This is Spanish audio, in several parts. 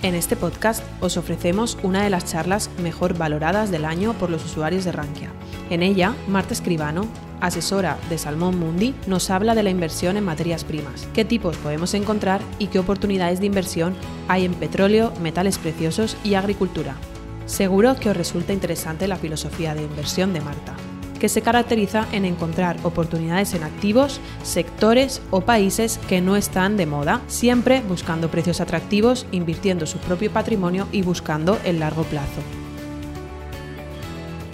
En este podcast os ofrecemos una de las charlas mejor valoradas del año por los usuarios de Rankia. En ella, Marta Escribano, asesora de Salmón Mundi, nos habla de la inversión en materias primas, qué tipos podemos encontrar y qué oportunidades de inversión hay en petróleo, metales preciosos y agricultura. Seguro que os resulta interesante la filosofía de inversión de Marta que se caracteriza en encontrar oportunidades en activos, sectores o países que no están de moda, siempre buscando precios atractivos, invirtiendo su propio patrimonio y buscando el largo plazo.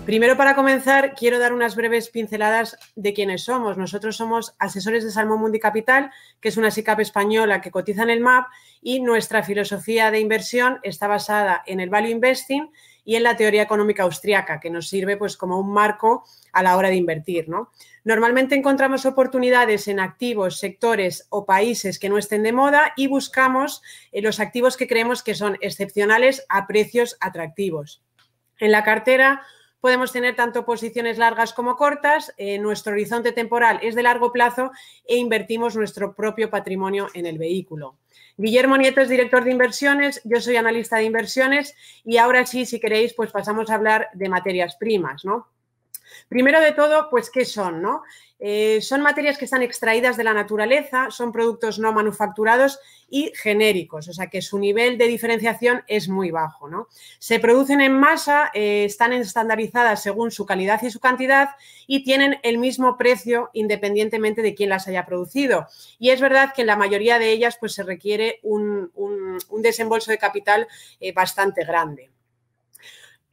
Primero, para comenzar, quiero dar unas breves pinceladas de quiénes somos. Nosotros somos asesores de Salmón Mundi Capital, que es una SICAP española que cotiza en el MAP, y nuestra filosofía de inversión está basada en el value investing y en la teoría económica austriaca, que nos sirve pues, como un marco a la hora de invertir. ¿no? Normalmente encontramos oportunidades en activos, sectores o países que no estén de moda y buscamos eh, los activos que creemos que son excepcionales a precios atractivos. En la cartera podemos tener tanto posiciones largas como cortas, eh, nuestro horizonte temporal es de largo plazo e invertimos nuestro propio patrimonio en el vehículo. Guillermo Nieto es director de inversiones, yo soy analista de inversiones y ahora sí, si queréis, pues pasamos a hablar de materias primas, ¿no? Primero de todo, pues, ¿qué son? No? Eh, son materias que están extraídas de la naturaleza, son productos no manufacturados y genéricos, o sea que su nivel de diferenciación es muy bajo. ¿no? Se producen en masa, eh, están estandarizadas según su calidad y su cantidad y tienen el mismo precio independientemente de quién las haya producido. Y es verdad que en la mayoría de ellas pues, se requiere un, desembolso de capital eh, bastante grande.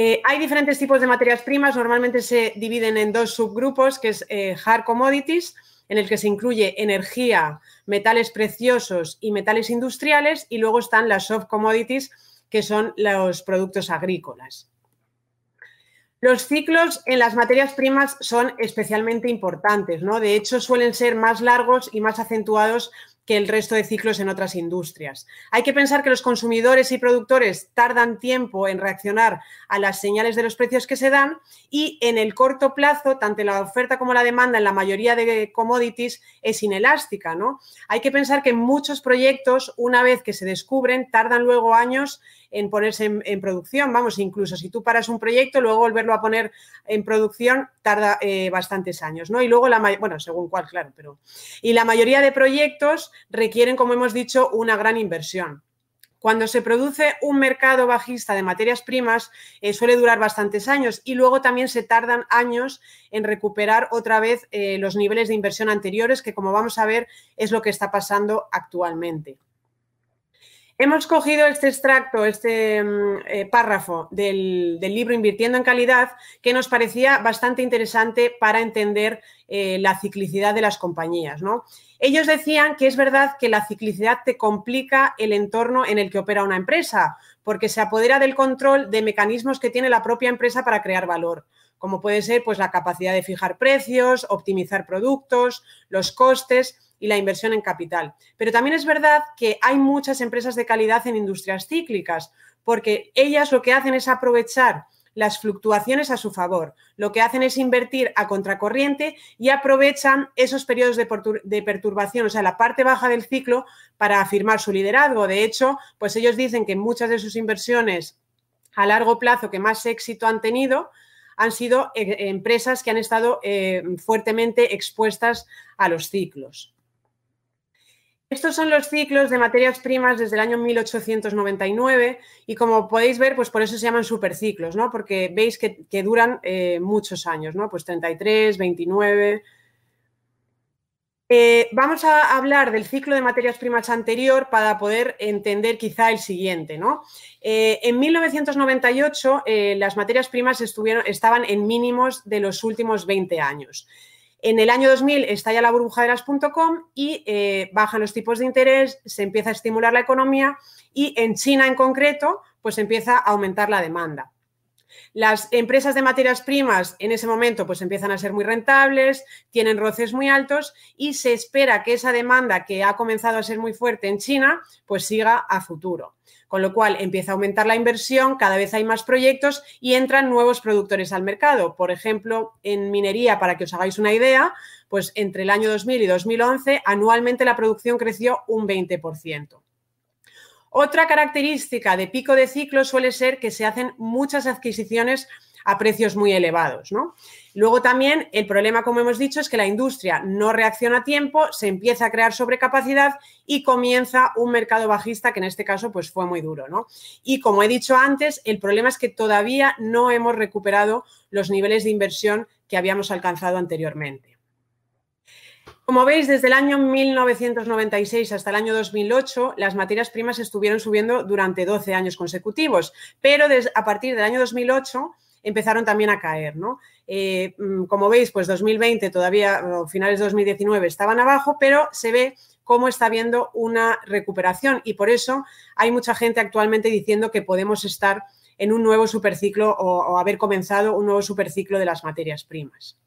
Eh, hay diferentes tipos de materias primas, normalmente se dividen en dos subgrupos, que es eh, hard commodities, en el que se incluye energía, metales preciosos y metales industriales, y luego están las soft commodities, que son los productos agrícolas. Los ciclos en las materias primas son especialmente importantes, ¿no? De hecho, suelen ser más largos y más acentuados que el resto de ciclos en otras industrias. Hay que pensar que los consumidores y productores tardan tiempo en reaccionar a las señales de los precios que se dan y en el corto plazo, tanto la oferta como la demanda en la mayoría de commodities es inelástica. ¿no? Hay que pensar que muchos proyectos, una vez que se descubren, tardan luego años en ponerse en, producción. Vamos, incluso si tú paras un proyecto, luego volverlo a poner en producción tarda eh, bastantes años, ¿no? Y luego la bueno, según cuál, claro, pero. Y la mayoría de proyectos requieren, como hemos dicho, una gran inversión. Cuando se produce un mercado bajista de materias primas, eh, suele durar bastantes años y luego también se tardan años en recuperar otra vez eh, los niveles de inversión anteriores, que como vamos a ver es lo que está pasando actualmente. Hemos cogido este extracto, este mm, eh, párrafo del, libro Invirtiendo en Calidad, que nos parecía bastante interesante para entender eh, la ciclicidad de las compañías. ¿no? Ellos decían que es verdad que la ciclicidad te complica el entorno en el que opera una empresa, porque se apodera del control de mecanismos que tiene la propia empresa para crear valor como puede ser pues, la capacidad de fijar precios, optimizar productos, los costes y la inversión en capital. Pero también es verdad que hay muchas empresas de calidad en industrias cíclicas, porque ellas lo que hacen es aprovechar las fluctuaciones a su favor. Lo que hacen es invertir a contracorriente y aprovechan esos periodos de, perturbación, o sea, la parte baja del ciclo, para afirmar su liderazgo. De hecho, pues ellos dicen que muchas de sus inversiones a largo plazo que más éxito han tenido han sido eh, empresas que han estado eh, fuertemente expuestas a los ciclos. Estos son los ciclos de materias primas desde el año 1899 y como podéis ver, pues por eso se llaman superciclos, ¿no? Porque veis que, duran eh, muchos años, ¿no? Pues 33, 29, eh, vamos a hablar del ciclo de materias primas anterior para poder entender quizá el siguiente. ¿no? Eh, en 1998 eh, las materias primas estuvieron, estaban en mínimos de los últimos 20 años. En el año 2000 estalla la burbuja de las .com y bajan los tipos de interés, se empieza a estimular la economía y en China en concreto pues empieza a aumentar la demanda. Las empresas de materias primas en ese momento pues empiezan a ser muy rentables, tienen roces muy altos y se espera que esa demanda que ha comenzado a ser muy fuerte en China pues siga a futuro. Con lo cual empieza a aumentar la inversión, cada vez hay más proyectos y entran nuevos productores al mercado. Por ejemplo, en minería, para que os hagáis una idea, pues entre el año 2000 y 2011 anualmente la producción creció un 20%. Otra característica de pico de ciclo suele ser que se hacen muchas adquisiciones a precios muy elevados. ¿no? Luego también el problema, como hemos dicho, es que la industria no reacciona a tiempo, se empieza a crear sobrecapacidad y comienza un mercado bajista que en este caso pues, fue muy duro. ¿no? Y como he dicho antes, el problema es que todavía no hemos recuperado los niveles de inversión que habíamos alcanzado anteriormente. Como veis, desde el año 1996 hasta el año 2008, las materias primas estuvieron subiendo durante 12 años consecutivos, pero a partir del año 2008 empezaron también a caer. Eh, mm, como veis, pues 2020 todavía, finales de 2019 estaban abajo, pero se ve cómo está habiendo una recuperación y por eso hay mucha gente actualmente diciendo que podemos estar en un nuevo superciclo o haber comenzado un nuevo superciclo de las materias primas.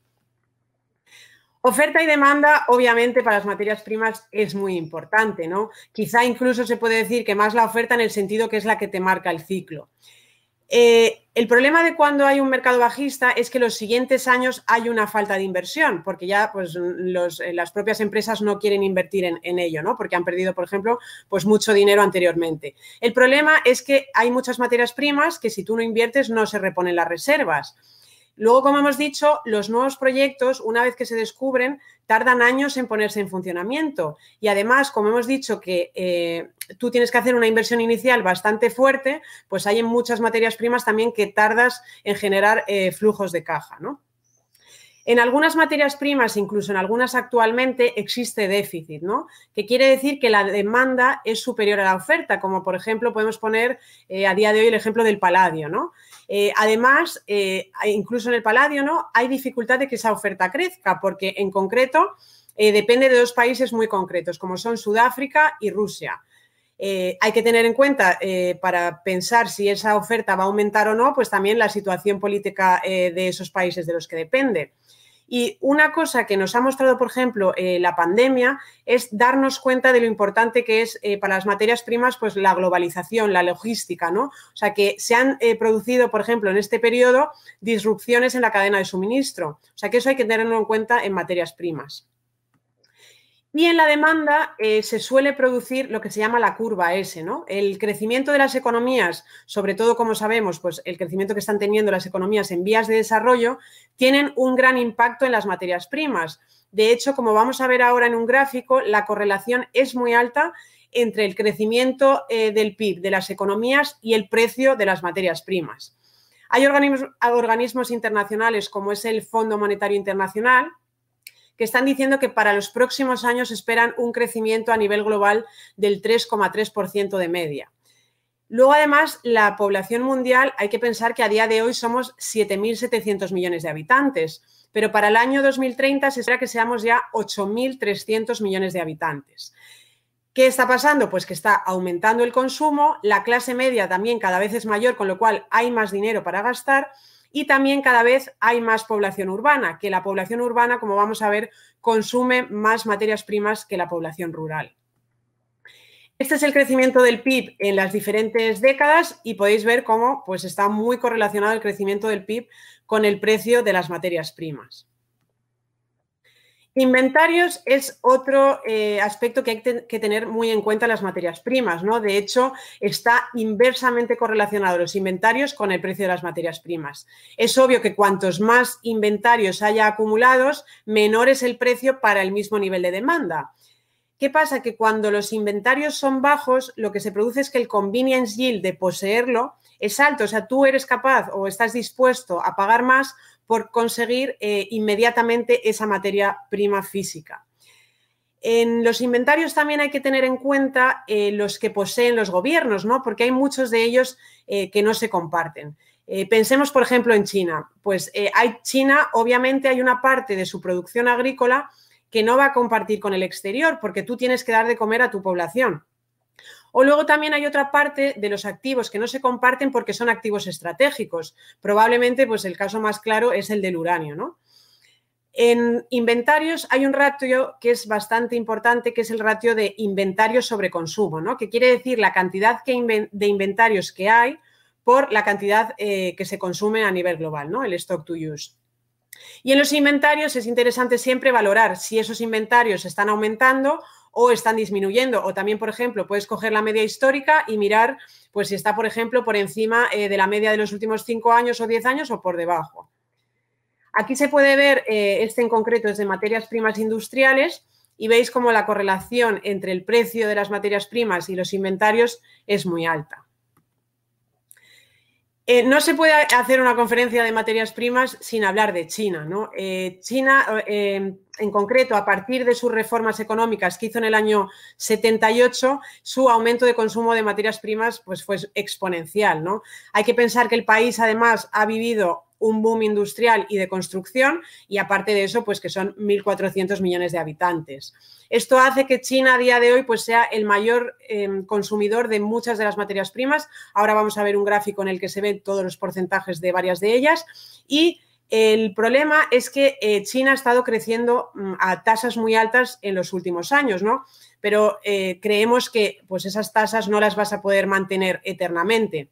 Oferta y demanda, obviamente, para las materias primas es muy importante, ¿no? Quizá incluso se puede decir que más la oferta en el sentido que es la que te marca el ciclo. Eh, el problema de cuando hay un mercado bajista es que los siguientes años hay una falta de inversión, porque ya pues, eh, las propias empresas no quieren invertir en, en, ello, ¿no? Porque han perdido, por ejemplo, pues mucho dinero anteriormente. El problema es que hay muchas materias primas que si tú no inviertes no se reponen las reservas. Luego, como hemos dicho, los nuevos proyectos, una vez que se descubren, tardan años en ponerse en funcionamiento. Y además, como hemos dicho que eh, tú tienes que hacer una inversión inicial bastante fuerte, pues hay en muchas materias primas también que tardas en generar eh, flujos de caja, ¿no? En algunas materias primas, incluso en algunas actualmente, existe déficit, ¿no? Que quiere decir que la demanda es superior a la oferta, como por ejemplo podemos poner eh, a día de hoy el ejemplo del paladio, ¿no? Eh, además, eh, incluso en el paladio, ¿no? Hay dificultad de que esa oferta crezca, porque en concreto depende de dos países muy concretos, como son Sudáfrica y Rusia. hay que tener en cuenta para pensar si esa oferta va a aumentar o no, pues también la situación política de esos países de los que depende. Y una cosa que nos ha mostrado, por ejemplo, eh, la pandemia es darnos cuenta de lo importante que es eh, para las materias primas, pues la globalización, la logística, ¿no? O sea, que se han eh, producido, por ejemplo, en este periodo, disrupciones en la cadena de suministro. O sea, que eso hay que tenerlo en cuenta en materias primas. Y en la demanda eh, se suele producir lo que se llama la curva S, ¿no? El crecimiento de las economías, sobre todo como sabemos, pues el crecimiento que están teniendo las economías en vías de desarrollo, tienen un gran impacto en las materias primas. De hecho, como vamos a ver ahora en un gráfico, la correlación es muy alta entre el crecimiento eh, del PIB de las economías y el precio de las materias primas. Hay organismos internacionales como es el Fondo Monetario Internacional, que están diciendo que para los próximos años esperan un crecimiento a nivel global del 3,3% de media. Luego, además, la población mundial, hay que pensar que a día de hoy somos 7.700 millones de habitantes, pero para el año 2030 se espera que seamos ya 8.300 millones de habitantes. ¿Qué está pasando? Pues que está aumentando el consumo, la clase media también cada vez es mayor, con lo cual hay más dinero para gastar y también cada vez hay más población urbana, que la población urbana, como vamos a ver, consume más materias primas que la población rural. Este es el crecimiento del PIB en las diferentes décadas y podéis ver cómo pues, está muy correlacionado el crecimiento del PIB con el precio de las materias primas. Inventarios es otro eh, aspecto que hay que tener muy en cuenta las materias primas, ¿no? De hecho, está inversamente correlacionado los inventarios con el precio de las materias primas. Es obvio que cuantos más inventarios haya acumulados, menor es el precio para el mismo nivel de demanda. ¿Qué pasa? Que cuando los inventarios son bajos, lo que se produce es que el convenience yield de poseerlo es alto, o sea, tú eres capaz o estás dispuesto a pagar más por conseguir eh, inmediatamente esa materia prima física. En los inventarios también hay que tener en cuenta eh, los que poseen los gobiernos, ¿no? Porque hay muchos de ellos eh, que no se comparten. pensemos, por ejemplo, en China. Pues hay China, obviamente, hay una parte de su producción agrícola que no va a compartir con el exterior, porque tú tienes que dar de comer a tu población. O luego también hay otra parte de los activos que no se comparten porque son activos estratégicos. Probablemente, pues el caso más claro es el del uranio, ¿no? En inventarios hay un ratio que es bastante importante, que es el ratio de inventarios sobre consumo, ¿no? que quiere decir la cantidad de inventarios que hay por la cantidad eh, que se consume a nivel global, ¿no? el stock to use. Y en los inventarios es interesante siempre valorar si esos inventarios están aumentando o están disminuyendo. O también, por ejemplo, puedes coger la media histórica y mirar pues, si está, por ejemplo, por encima eh, de la media de los últimos cinco años o diez años o por debajo. Aquí se puede ver, eh, este en concreto es de materias primas industriales, y veis como la correlación entre el precio de las materias primas y los inventarios es muy alta. Eh, no se puede hacer una conferencia de materias primas sin hablar de China. ¿no? Eh, China, en concreto, a partir de sus reformas económicas que hizo en el año 78, su aumento de consumo de materias primas pues, fue exponencial. ¿no? Hay que pensar que el país, además, ha vivido un boom industrial y de construcción y aparte de eso, pues que son 1.400 millones de habitantes. Esto hace que China a día de hoy pues sea el mayor em, consumidor de muchas de las materias primas. Ahora vamos a ver un gráfico en el que se ven todos los porcentajes de varias de ellas y el problema es que eh, China ha estado creciendo mm, a tasas muy altas en los últimos años, ¿no? Pero eh, creemos que pues esas tasas no las vas a poder mantener eternamente.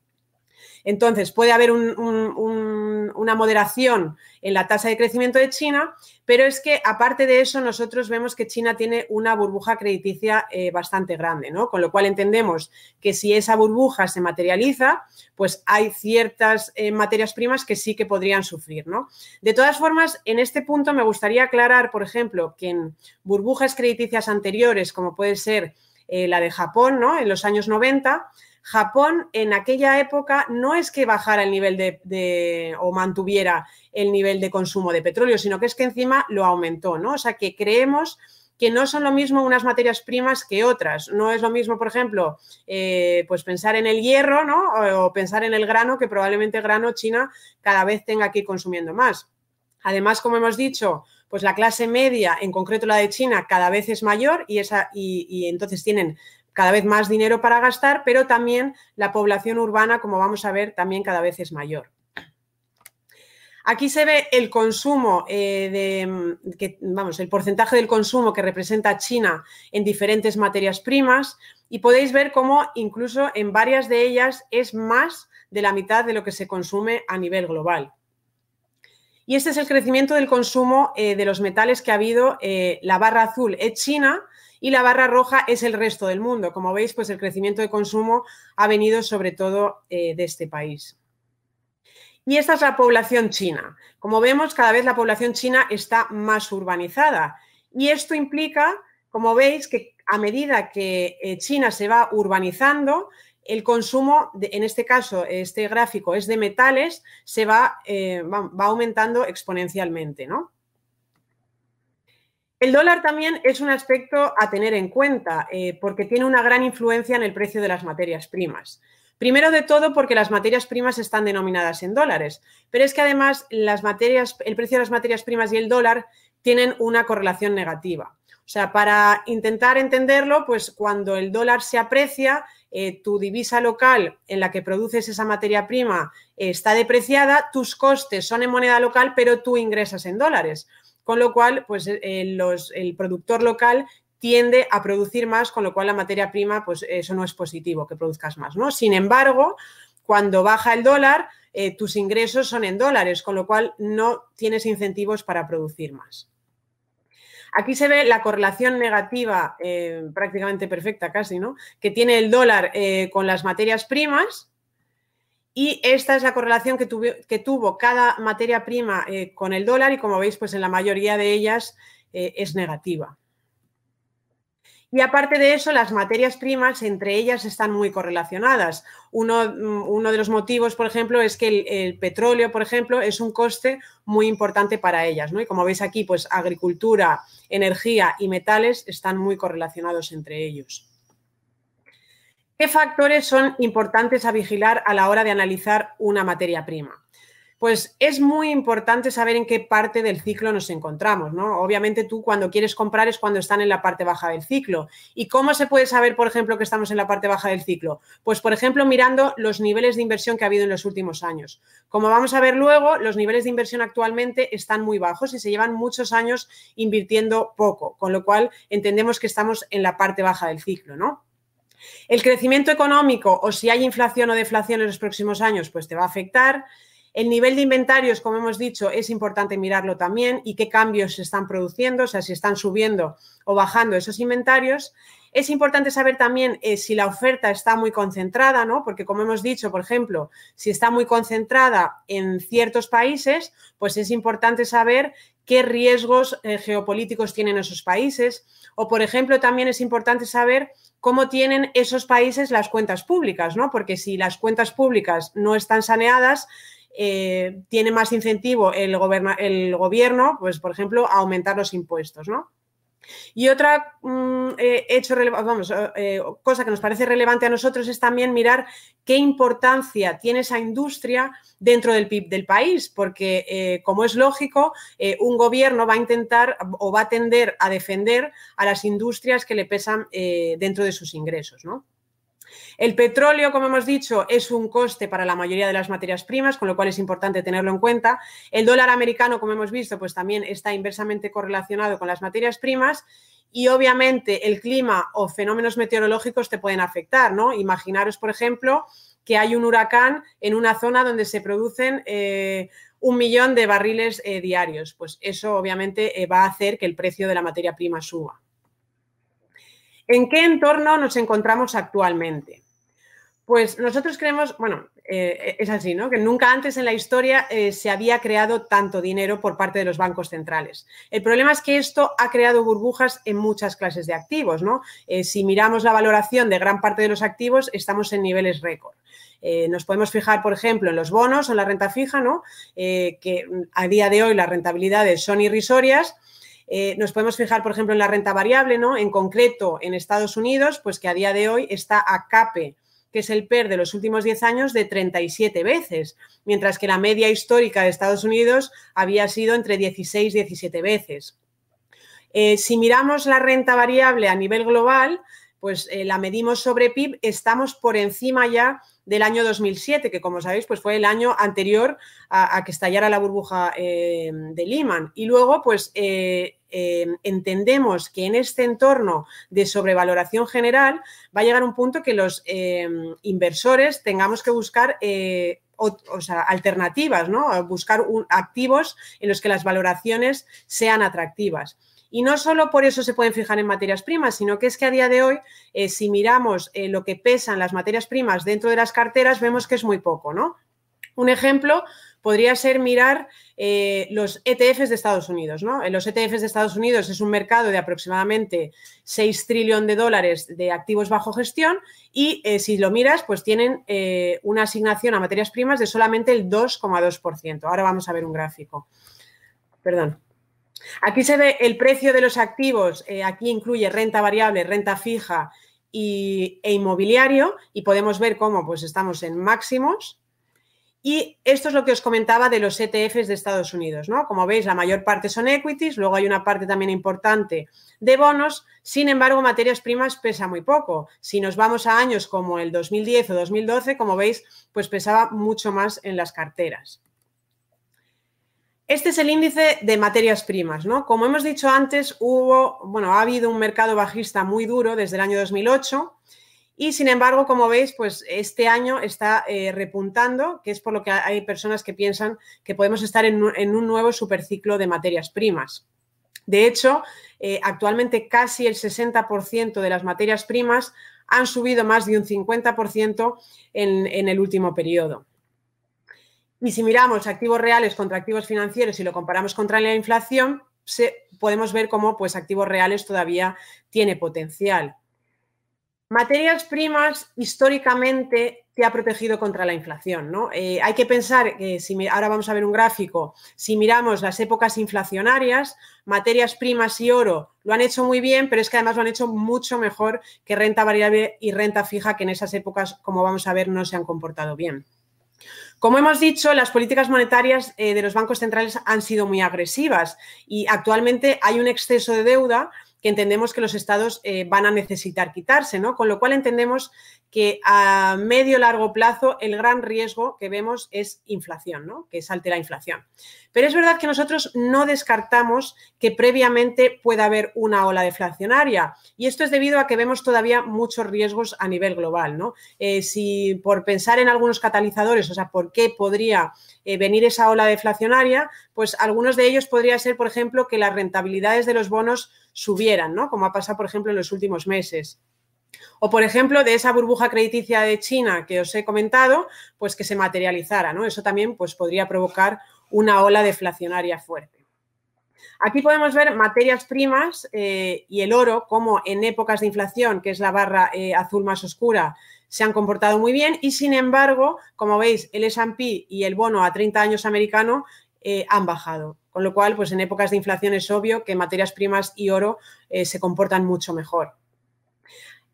Entonces, puede haber una moderación en la tasa de crecimiento de China, pero es que aparte de eso, nosotros vemos que China tiene una burbuja crediticia eh, bastante grande, ¿no? Con lo cual entendemos que si esa burbuja se materializa, pues hay ciertas eh, materias primas que sí que podrían sufrir, ¿no? De todas formas, en este punto me gustaría aclarar, por ejemplo, que en burbujas crediticias anteriores, como puede ser eh, la de Japón, ¿no? En los años 90, Japón en aquella época no es que bajara el nivel de, o mantuviera el nivel de consumo de petróleo, sino que es que encima lo aumentó, ¿no? O sea que creemos que no son lo mismo unas materias primas que otras. No es lo mismo, por ejemplo, eh, pues pensar en el hierro, ¿no? O, pensar en el grano, que probablemente grano China cada vez tenga que ir consumiendo más. Además, como hemos dicho, pues la clase media, en concreto la de China, cada vez es mayor y, esa, y entonces tienen cada vez más dinero para gastar, pero también la población urbana, como vamos a ver, también cada vez es mayor. Aquí se ve el consumo eh, de, vamos, el porcentaje del consumo que representa China en diferentes materias primas y podéis ver cómo incluso en varias de ellas es más de la mitad de lo que se consume a nivel global. Y este es el crecimiento del consumo eh, de los metales que ha habido. Eh, la barra azul es China y la barra roja es el resto del mundo. Como veis, pues el crecimiento de consumo ha venido sobre todo eh, de este país. Y esta es la población china. Como vemos, cada vez la población china está más urbanizada. Y esto implica, como veis, que a medida que eh, China se va urbanizando, el consumo, en este caso, este gráfico es de metales, se va, eh, va, aumentando exponencialmente, ¿no? El dólar también es un aspecto a tener en cuenta eh, porque tiene una gran influencia en el precio de las materias primas. Primero de todo porque las materias primas están denominadas en dólares, pero es que además el precio de las materias primas y el dólar tienen una correlación negativa. O sea, para intentar entenderlo, pues cuando el dólar se aprecia, eh, tu divisa local en la que produces esa materia prima está depreciada, tus costes son en moneda local, pero tú ingresas en dólares con lo cual, pues eh, el productor local tiende a producir más, con lo cual la materia prima, pues eso no es positivo, que produzcas más, ¿no? Sin embargo, cuando baja el dólar, eh, tus ingresos son en dólares, con lo cual no tienes incentivos para producir más. Aquí se ve la correlación negativa, eh, prácticamente perfecta casi, ¿no? Que tiene el dólar con las materias primas, y esta es la correlación que, tuvo cada materia prima eh, con el dólar y como veis, pues en la mayoría de ellas eh, es negativa. Y aparte de eso, las materias primas entre ellas están muy correlacionadas. Uno, mm, uno de los motivos, por ejemplo, es que el, el, petróleo, por ejemplo, es un coste muy importante para ellas. ¿no? Y como veis aquí, pues agricultura, energía y metales están muy correlacionados entre ellos. ¿Qué factores son importantes a vigilar a la hora de analizar una materia prima? Pues es muy importante saber en qué parte del ciclo nos encontramos, ¿no? Obviamente tú cuando quieres comprar es cuando están en la parte baja del ciclo. ¿Y cómo se puede saber, por ejemplo, que estamos en la parte baja del ciclo? Pues, por ejemplo, mirando los niveles de inversión que ha habido en los últimos años. Como vamos a ver luego, los niveles de inversión actualmente están muy bajos y se llevan muchos años invirtiendo poco, con lo cual entendemos que estamos en la parte baja del ciclo, ¿no? El crecimiento económico o si hay inflación o deflación en los próximos años, pues te va a afectar. El nivel de inventarios, como hemos dicho, es importante mirarlo también y qué cambios se están produciendo, o sea, si están subiendo o bajando esos inventarios. Es importante saber también eh, si la oferta está muy concentrada, ¿no? Porque como hemos dicho, por ejemplo, si está muy concentrada en ciertos países, pues es importante saber qué riesgos eh, geopolíticos tienen esos países. O, por ejemplo, también es importante saber cómo tienen esos países las cuentas públicas, ¿no? Porque si las cuentas públicas no están saneadas, eh, tiene más incentivo el, gobierno, pues por ejemplo, a aumentar los impuestos, ¿no? Y otra mm, eh, hecho, vamos, eh, cosa que nos parece relevante a nosotros es también mirar qué importancia tiene esa industria dentro del PIB del país, porque como es lógico, un gobierno va a intentar o va a tender a defender a las industrias que le pesan dentro de sus ingresos, ¿no? El petróleo, como hemos dicho, es un coste para la mayoría de las materias primas, con lo cual es importante tenerlo en cuenta. El dólar americano, como hemos visto, pues también está inversamente correlacionado con las materias primas y obviamente el clima o fenómenos meteorológicos te pueden afectar, ¿no? Imaginaros, por ejemplo, que hay un huracán en una zona donde se producen eh, un millón de barriles eh, diarios. Pues eso obviamente eh, va a hacer que el precio de la materia prima suba. ¿En qué entorno nos encontramos actualmente? Pues nosotros creemos, bueno, eh, es así, ¿no? Que nunca antes en la historia eh, se había creado tanto dinero por parte de los bancos centrales. El problema es que esto ha creado burbujas en muchas clases de activos, ¿no? Eh, si miramos la valoración de gran parte de los activos, estamos en niveles récord. nos podemos fijar, por ejemplo, en los bonos o en la renta fija, ¿no? que a día de hoy las rentabilidades son irrisorias eh, nos podemos fijar, por ejemplo, en la renta variable, ¿no? En concreto, en Estados Unidos, pues que a día de hoy está a CAPE, que es el PER de los últimos 10 años, de 37 veces, mientras que la media histórica de Estados Unidos había sido entre 16 y 17 veces. Eh, si miramos la renta variable a nivel global, pues eh, la medimos sobre PIB, estamos por encima ya del año 2007, que como sabéis, pues fue el año anterior a, que estallara la burbuja de Lehman. Y luego, pues entendemos que en este entorno de sobrevaloración general va a llegar un punto que los eh, inversores tengamos que buscar eh, alternativas, ¿no? Buscar activos en los que las valoraciones sean atractivas. Y no solo por eso se pueden fijar en materias primas, sino que es que a día de hoy, si miramos lo que pesan las materias primas dentro de las carteras, vemos que es muy poco, ¿no? Un ejemplo podría ser mirar eh, los ETFs de Estados Unidos. ¿no? Los ETFs de Estados Unidos es un mercado de aproximadamente 6 trillones de dólares de activos bajo gestión y eh, si lo miras, pues tienen eh, una asignación a materias primas de solamente el 2,2%. Ahora vamos a ver un gráfico. Perdón. Aquí se ve el precio de los activos, aquí incluye renta variable, renta fija y, e inmobiliario y podemos ver cómo pues estamos en máximos y esto es lo que os comentaba de los ETFs de Estados Unidos, ¿no? Como veis, la mayor parte son equities, luego hay una parte también importante de bonos, sin embargo, materias primas pesa muy poco. Si nos vamos a años como el 2010 o 2012, como veis, pues pesaba mucho más en las carteras. Este es el índice de materias primas, ¿no? Como hemos dicho antes, hubo, bueno, ha habido un mercado bajista muy duro desde el año 2008 y sin embargo, como veis, pues este año está eh, repuntando, que es por lo que hay personas que piensan que podemos estar en un, nuevo superciclo de materias primas. De hecho, eh, actualmente casi el 60% de las materias primas han subido más de un 50% en, el último periodo. Y si miramos activos reales contra activos financieros y lo comparamos contra la inflación, podemos ver cómo pues, activos reales todavía tiene potencial. Materias primas históricamente te ha protegido contra la inflación, ¿no? Eh, hay que pensar que si ahora vamos a ver un gráfico, si miramos las épocas inflacionarias, materias primas y oro lo han hecho muy bien, pero es que además lo han hecho mucho mejor que renta variable y renta fija, que en esas épocas, como vamos a ver, no se han comportado bien. Como hemos dicho, las políticas monetarias eh, de los bancos centrales han sido muy agresivas y actualmente hay un exceso de deuda que entendemos que los estados eh, van a necesitar quitarse, ¿no? Con lo cual entendemos que a medio largo plazo el gran riesgo que vemos es inflación, ¿no? Que salte la inflación. Pero es verdad que nosotros no descartamos que previamente pueda haber una ola deflacionaria y esto es debido a que vemos todavía muchos riesgos a nivel global, ¿no? Eh, si por pensar en algunos catalizadores, o sea, por qué podría eh, venir esa ola deflacionaria, pues algunos de ellos podría ser, por ejemplo, que las rentabilidades de los bonos subieran, ¿no? Como ha pasado, por ejemplo, en los últimos meses. O, por ejemplo, de esa burbuja crediticia de China que os he comentado, pues que se materializara, ¿no? Eso también pues, podría provocar una ola deflacionaria fuerte. Aquí podemos ver materias primas eh, y el oro, como en épocas de inflación, que es la barra eh, azul más oscura, se han comportado muy bien y, sin embargo, como veis, el S&P y el bono a 30 años americano eh, han bajado. Con lo cual, pues en épocas de inflación es obvio que materias primas y oro se comportan mucho mejor.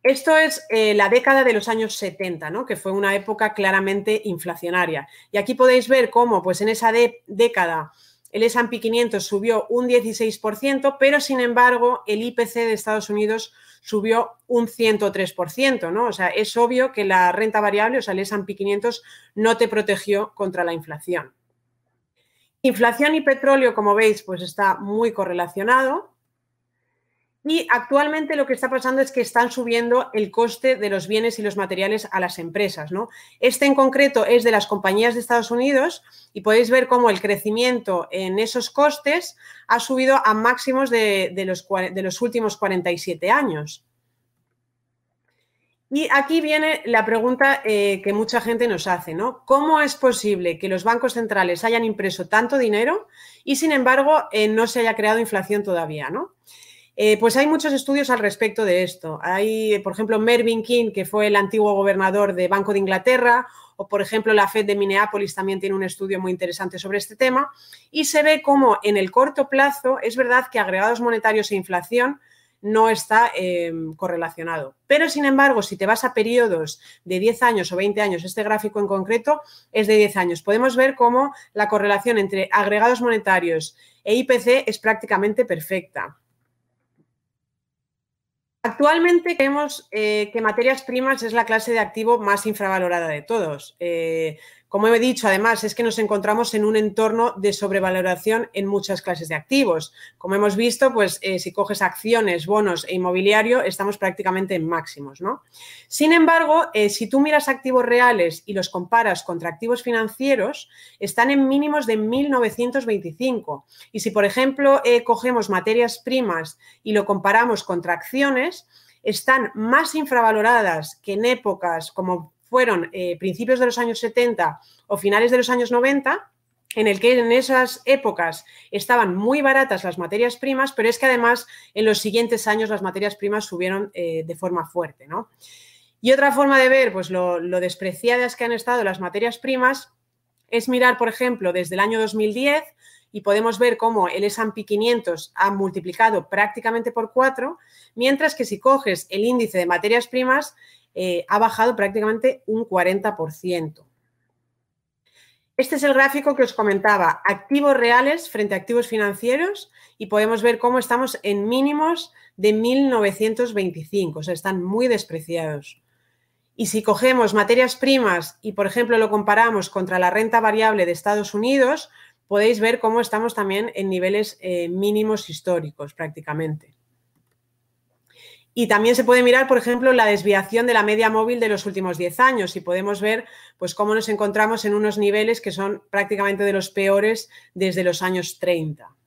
Esto es eh, la década de los años 70, ¿no? que fue una época claramente inflacionaria. Y aquí podéis ver cómo pues en esa década el S&P 500 subió un 16%, pero sin embargo el IPC de Estados Unidos subió un 103%, ¿no? O sea, es obvio que la renta variable, o sea, el S&P 500 no te protegió contra la inflación. Inflación y petróleo, como veis, pues está muy correlacionado. Y actualmente lo que está pasando es que están subiendo el coste de los bienes y los materiales a las empresas. ¿no? Este en concreto es de las compañías de Estados Unidos y podéis ver cómo el crecimiento en esos costes ha subido a máximos de, los, últimos 47 años. Y aquí viene la pregunta eh, que mucha gente nos hace, ¿no? ¿Cómo es posible que los bancos centrales hayan impreso tanto dinero y, sin embargo, eh, no se haya creado inflación todavía. Eh, pues hay muchos estudios al respecto de esto. Hay, por ejemplo, Mervyn King, que fue el antiguo gobernador de Banco de Inglaterra, o, por ejemplo, la Fed de Minneapolis también tiene un estudio muy interesante sobre este tema, y se ve cómo en el corto plazo es verdad que agregados monetarios e inflación no está em, correlacionado. Pero, sin embargo, si te vas a periodos de 10 años o 20 años, este gráfico en concreto es de 10 años, podemos ver cómo la correlación entre agregados monetarios e IPC es prácticamente perfecta. Actualmente creemos eh, que materias primas es la clase de activo más infravalorada de todos. Eh, como he dicho, además, es que nos encontramos en un entorno de sobrevaloración en muchas clases de activos. Como hemos visto, pues eh, si coges acciones, bonos e inmobiliario, estamos prácticamente en máximos, ¿no? Sin embargo, eh, si tú miras activos reales y los comparas contra activos financieros, están en mínimos de 1925. Y si, por ejemplo, eh, cogemos materias primas y lo comparamos contra acciones, están más infravaloradas que en épocas como fueron eh, principios de los años 70 o finales de los años 90, en el que en esas épocas estaban muy baratas las materias primas, pero es que además en los siguientes años las materias primas subieron eh, de forma fuerte. ¿no? Y otra forma de ver pues, lo, lo despreciadas que han estado las materias primas es mirar, por ejemplo, desde el año 2010 y podemos ver cómo el S&P 500 ha multiplicado prácticamente por cuatro, mientras que si coges el índice de materias primas, eh, ha bajado prácticamente un 40%. Este es el gráfico que os comentaba, activos reales frente a activos financieros y podemos ver cómo estamos en mínimos de 1925, o sea, están muy despreciados. Y si cogemos materias primas y, por ejemplo, lo comparamos contra la renta variable de Estados Unidos, podéis ver cómo estamos también en niveles eh, mínimos históricos prácticamente. Y también se puede mirar, por ejemplo, la desviación de la media móvil de los últimos 10 años y podemos ver pues, cómo nos encontramos en unos niveles que son prácticamente de los peores desde los años 30.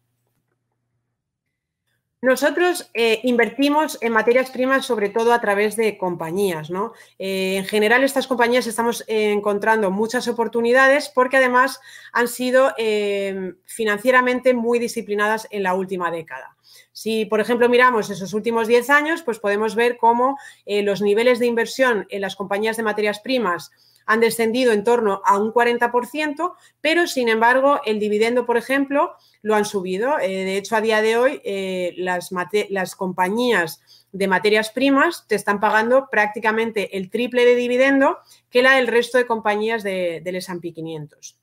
Nosotros eh, invertimos en materias primas sobre todo a través de compañías. ¿no? Eh, en general, estas compañías estamos encontrando muchas oportunidades porque además han sido eh, financieramente muy disciplinadas en la última década. Si, por ejemplo, miramos esos últimos 10 años, pues podemos ver cómo los niveles de inversión en las compañías de materias primas han descendido en torno a un 40%, pero sin embargo el dividendo, por ejemplo, lo han subido. Eh, de hecho, a día de hoy eh, las, compañías de materias primas te están pagando prácticamente el triple de dividendo que la del resto de compañías del S&P 500.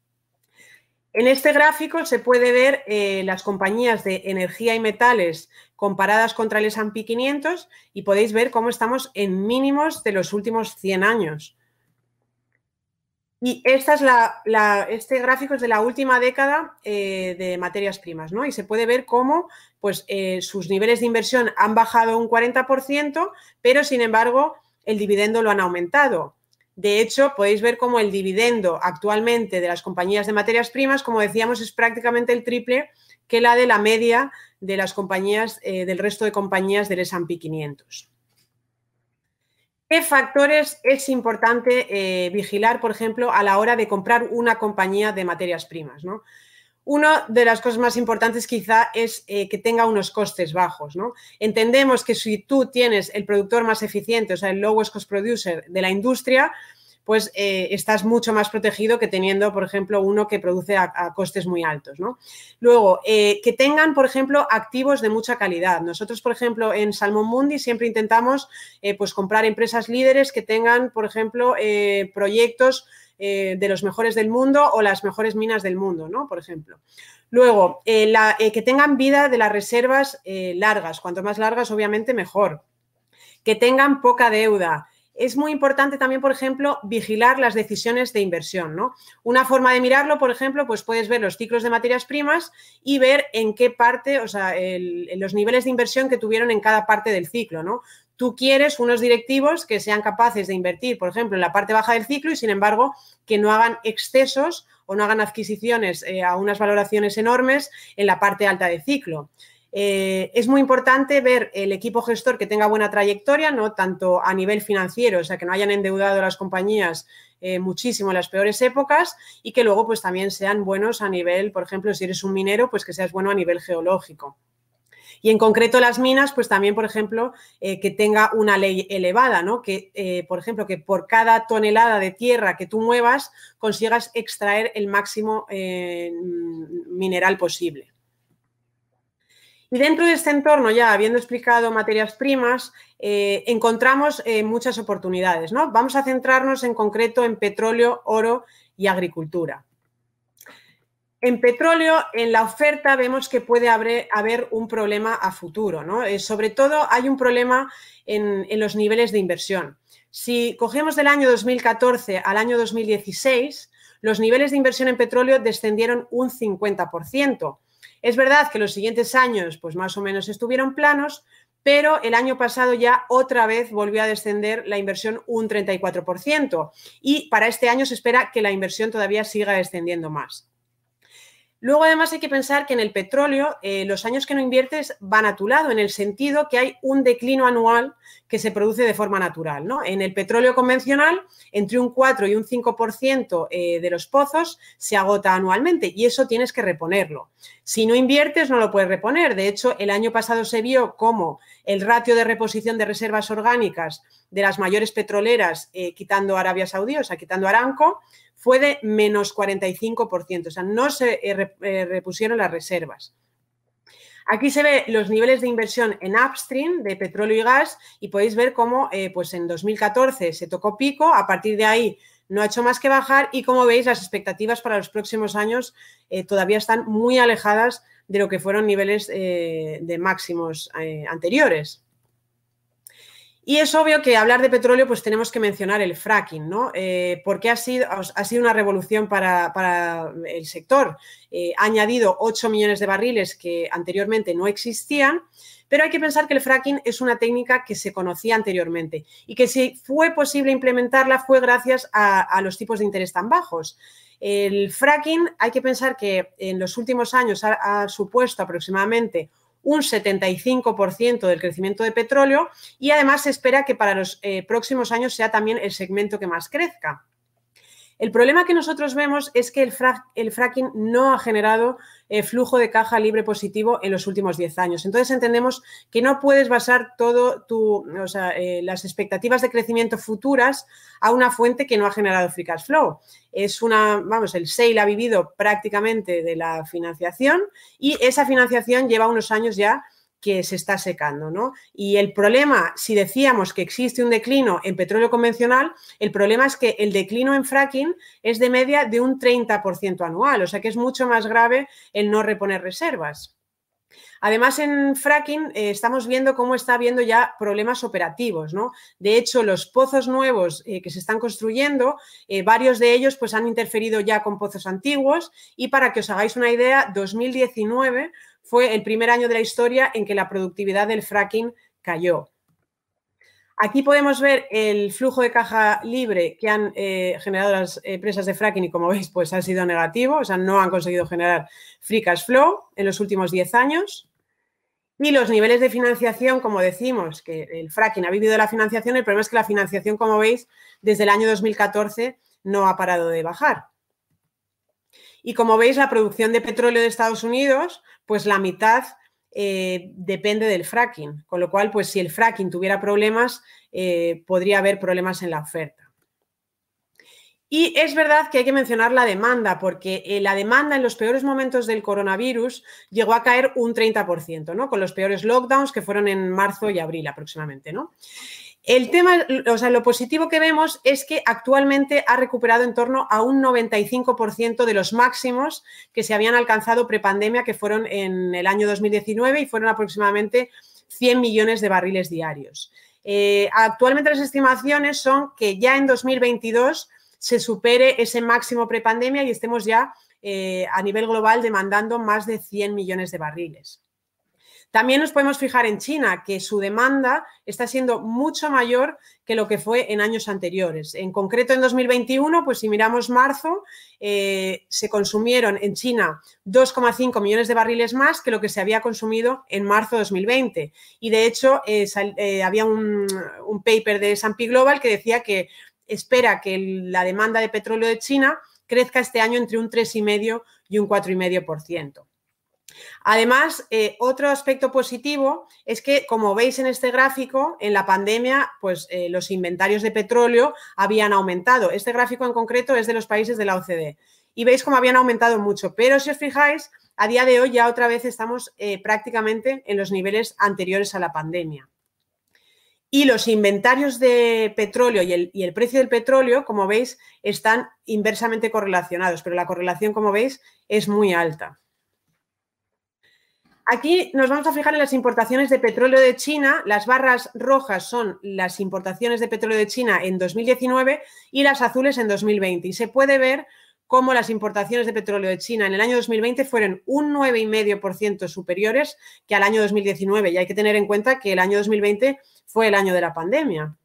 En este gráfico se puede ver eh, las compañías de energía y metales comparadas contra el S&P 500 y podéis ver cómo estamos en mínimos de los últimos 100 años. Y esta es la, este gráfico es de la última década eh, de materias primas, ¿no? Y se puede ver cómo pues, eh, sus niveles de inversión han bajado un 40%, pero sin embargo el dividendo lo han aumentado. De hecho, podéis ver cómo el dividendo actualmente de las compañías de materias primas, como decíamos, es prácticamente el triple que la de la media de las compañías, eh, del resto de compañías del S&P 500. ¿Qué factores es importante eh, vigilar, por ejemplo, a la hora de comprar una compañía de materias primas? Una de las cosas más importantes quizá es eh, que tenga unos costes bajos. Entendemos que si tú tienes el productor más eficiente, o sea, el lowest cost producer de la industria, pues eh, estás mucho más protegido que teniendo, por ejemplo, uno que produce a, costes muy altos. ¿no? Luego, eh, que tengan, por ejemplo, activos de mucha calidad. Nosotros, por ejemplo, en Salmon Mundi siempre intentamos eh, pues comprar empresas líderes que tengan, por ejemplo, proyectos de los mejores del mundo o las mejores minas del mundo, ¿no? Por ejemplo. Luego, que tengan vida de las reservas largas. Cuanto más largas, obviamente, mejor. Que tengan poca deuda es muy importante también, por ejemplo, vigilar las decisiones de inversión, ¿no? Una forma de mirarlo, por ejemplo, pues puedes ver los ciclos de materias primas y ver en qué parte, o sea, los niveles de inversión que tuvieron en cada parte del ciclo, ¿no? Tú quieres unos directivos que sean capaces de invertir, por ejemplo, en la parte baja del ciclo y, sin embargo, que no hagan excesos o no hagan adquisiciones eh, a unas valoraciones enormes en la parte alta del ciclo. Eh, es muy importante ver el equipo gestor que tenga buena trayectoria, ¿no? tanto a nivel financiero, o sea, que no hayan endeudado las compañías eh, muchísimo en las peores épocas y que luego pues también sean buenos a nivel, por ejemplo, si eres un minero, pues que seas bueno a nivel geológico. Y en concreto las minas, pues también, por ejemplo, eh, que tenga una ley elevada, ¿no? Que, por ejemplo, que por cada tonelada de tierra que tú muevas consigas extraer el máximo mineral posible. Y dentro de este entorno, ya habiendo explicado materias primas, eh, encontramos eh, muchas oportunidades. ¿no? Vamos a centrarnos en concreto en petróleo, oro y agricultura. En petróleo, en la oferta vemos que puede haber, un problema a futuro. ¿no? Eh, sobre todo hay un problema en, en los niveles de inversión. Si cogemos del año 2014 al año 2016, los niveles de inversión en petróleo descendieron un 50%. Es verdad que los siguientes años, pues más o menos estuvieron planos, pero el año pasado ya otra vez volvió a descender la inversión un 34% y para este año se espera que la inversión todavía siga descendiendo más. Luego, además, hay que pensar que en el petróleo eh, los años que no inviertes van a tu lado, en el sentido que hay un declino anual que se produce de forma natural. ¿no? En el petróleo convencional, entre un 4 y un 5% eh, de los pozos se agota anualmente y eso tienes que reponerlo. Si no inviertes, no lo puedes reponer. De hecho, el año pasado se vio cómo el ratio de reposición de reservas orgánicas de las mayores petroleras, eh, quitando Arabia Saudí, o sea, quitando Aramco, fue de menos 45%, o sea, no se eh, eh, repusieron las reservas. Aquí se ve los niveles de inversión en upstream de petróleo y gas y podéis ver cómo eh, pues en 2014 se tocó pico, a partir de ahí no ha hecho más que bajar y como veis las expectativas para los próximos años todavía están muy alejadas de lo que fueron niveles de máximos anteriores. Y es obvio que hablar de petróleo, pues tenemos que mencionar el fracking, ¿no? Eh, porque ha sido, ha sido una revolución para, el sector. Eh, ha añadido 8 millones de barriles que anteriormente no existían, pero hay que pensar que el fracking es una técnica que se conocía anteriormente y que si fue posible implementarla fue gracias a, los tipos de interés tan bajos. El fracking, hay que pensar que en los últimos años ha supuesto aproximadamente un 75% del crecimiento de petróleo y además se espera que para los eh, próximos años sea también el segmento que más crezca. El problema que nosotros vemos es que el, fracking no ha generado eh, flujo de caja libre positivo en los últimos 10 años. Entonces entendemos que no puedes basar todo tu, eh, las expectativas de crecimiento futuras a una fuente que no ha generado free cash flow. Es una, vamos, el sale ha vivido prácticamente de la financiación y esa financiación lleva unos años ya que se está secando, ¿no? Y el problema, si decíamos que existe un declino en petróleo convencional, el problema es que el declino en fracking es de media de un 30% anual, o sea que es mucho más grave el no reponer reservas. Además, en fracking eh, estamos viendo cómo está habiendo ya problemas operativos, ¿no? De hecho, los pozos nuevos eh, que se están construyendo, eh, varios de ellos pues, han interferido ya con pozos antiguos y para que os hagáis una idea, 2019 fue el primer año de la historia en que la productividad del fracking cayó. Aquí podemos ver el flujo de caja libre que han eh, generado las empresas de fracking y como veis pues ha sido negativo, o sea, no han conseguido generar free cash flow en los últimos 10 años. Y los niveles de financiación, como decimos, que el fracking ha vivido la financiación, el problema es que la financiación, como veis, desde el año 2014 no ha parado de bajar. Y como veis, la producción de petróleo de Estados Unidos, pues la mitad eh, depende del fracking, con lo cual, pues si el fracking tuviera problemas, eh, podría haber problemas en la oferta. Y es verdad que hay que mencionar la demanda, porque eh, la demanda en los peores momentos del coronavirus llegó a caer un 30%, ¿no? Con los peores lockdowns que fueron en marzo y abril aproximadamente, ¿no? El tema, o sea, lo positivo que vemos es que actualmente ha recuperado en torno a un 95% de los máximos que se habían alcanzado prepandemia, que fueron en el año 2019 y fueron aproximadamente 100 millones de barriles diarios. Eh, actualmente las estimaciones son que ya en 2022 se supere ese máximo prepandemia y estemos ya eh, a nivel global demandando más de 100 millones de barriles. También nos podemos fijar en China, que su demanda está siendo mucho mayor que lo que fue en años anteriores. En concreto, en 2021, pues si miramos marzo, eh, se consumieron en China 2,5 millones de barriles más que lo que se había consumido en marzo de 2020. Y de hecho, eh, eh, había un, paper de S&P Global que decía que espera que la demanda de petróleo de China crezca este año entre un 3,5 y un 4,5%. Además, eh, otro aspecto positivo es que, como veis en este gráfico, en la pandemia, pues eh, los inventarios de petróleo habían aumentado. Este gráfico en concreto es de los países de la OCDE. Y veis cómo habían aumentado mucho. Pero si os fijáis, a día de hoy ya otra vez estamos eh, prácticamente en los niveles anteriores a la pandemia. Y los inventarios de petróleo y el, y el, precio del petróleo, como veis, están inversamente correlacionados, pero la correlación, como veis, es muy alta. Aquí nos vamos a fijar en las importaciones de petróleo de China. Las barras rojas son las importaciones de petróleo de China en 2019 y las azules en 2020. Y se puede ver cómo las importaciones de petróleo de China en el año 2020 fueron un 9,5% superiores que al año 2019. Y hay que tener en cuenta que el año 2020 fue el año de la pandemia.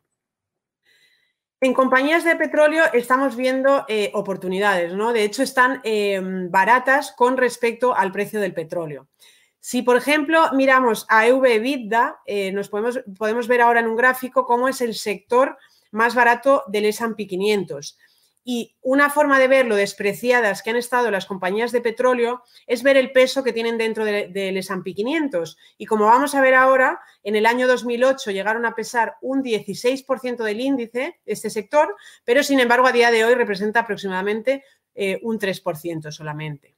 En compañías de petróleo estamos viendo eh, oportunidades, ¿no? De hecho, están eh, baratas con respecto al precio del petróleo. Si, por ejemplo, miramos a EV-EBITDA, eh, nos podemos, ver ahora en un gráfico cómo es el sector más barato del S&P 500. Y una forma de ver lo despreciadas que han estado las compañías de petróleo es ver el peso que tienen dentro del de, S&P 500. Y como vamos a ver ahora, en el año 2008 llegaron a pesar un 16% del índice, este sector, pero sin embargo a día de hoy representa aproximadamente eh, un 3% solamente.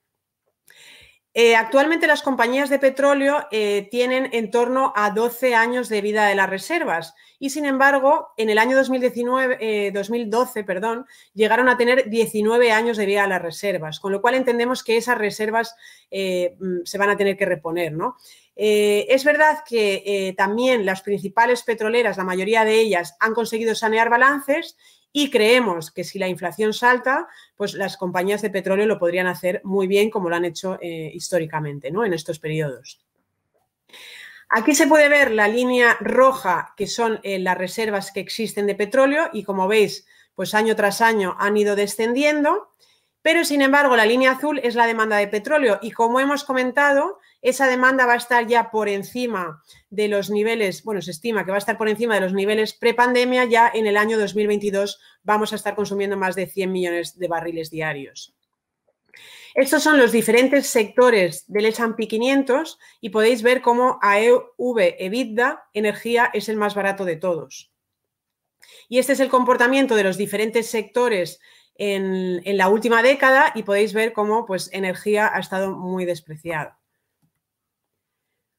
Eh, actualmente las compañías de petróleo eh, tienen en torno a 12 años de vida de las reservas y sin embargo en el año 2019, 2012 eh, perdón, llegaron a tener 19 años de vida de las reservas, con lo cual entendemos que esas reservas mm, se van a tener que reponer. ¿no? es verdad que también las principales petroleras, la mayoría de ellas, han conseguido sanear balances y creemos que si la inflación salta, pues las compañías de petróleo lo podrían hacer muy bien como lo han hecho eh, históricamente ¿no? en estos periodos. Aquí se puede ver la línea roja, que son eh, las reservas que existen de petróleo y como veis, pues año tras año han ido descendiendo, pero sin embargo la línea azul es la demanda de petróleo y como hemos comentado, esa demanda va a estar ya por encima de los niveles, bueno, se estima que va a estar por encima de los niveles prepandemia, ya en el año 2022 vamos a estar consumiendo más de 100 millones de barriles diarios. Estos son los diferentes sectores del S&P 500 y podéis ver cómo AEV EBITDA, energía, es el más barato de todos. Y este es el comportamiento de los diferentes sectores en, en la última década y podéis ver cómo pues, energía ha estado muy despreciada.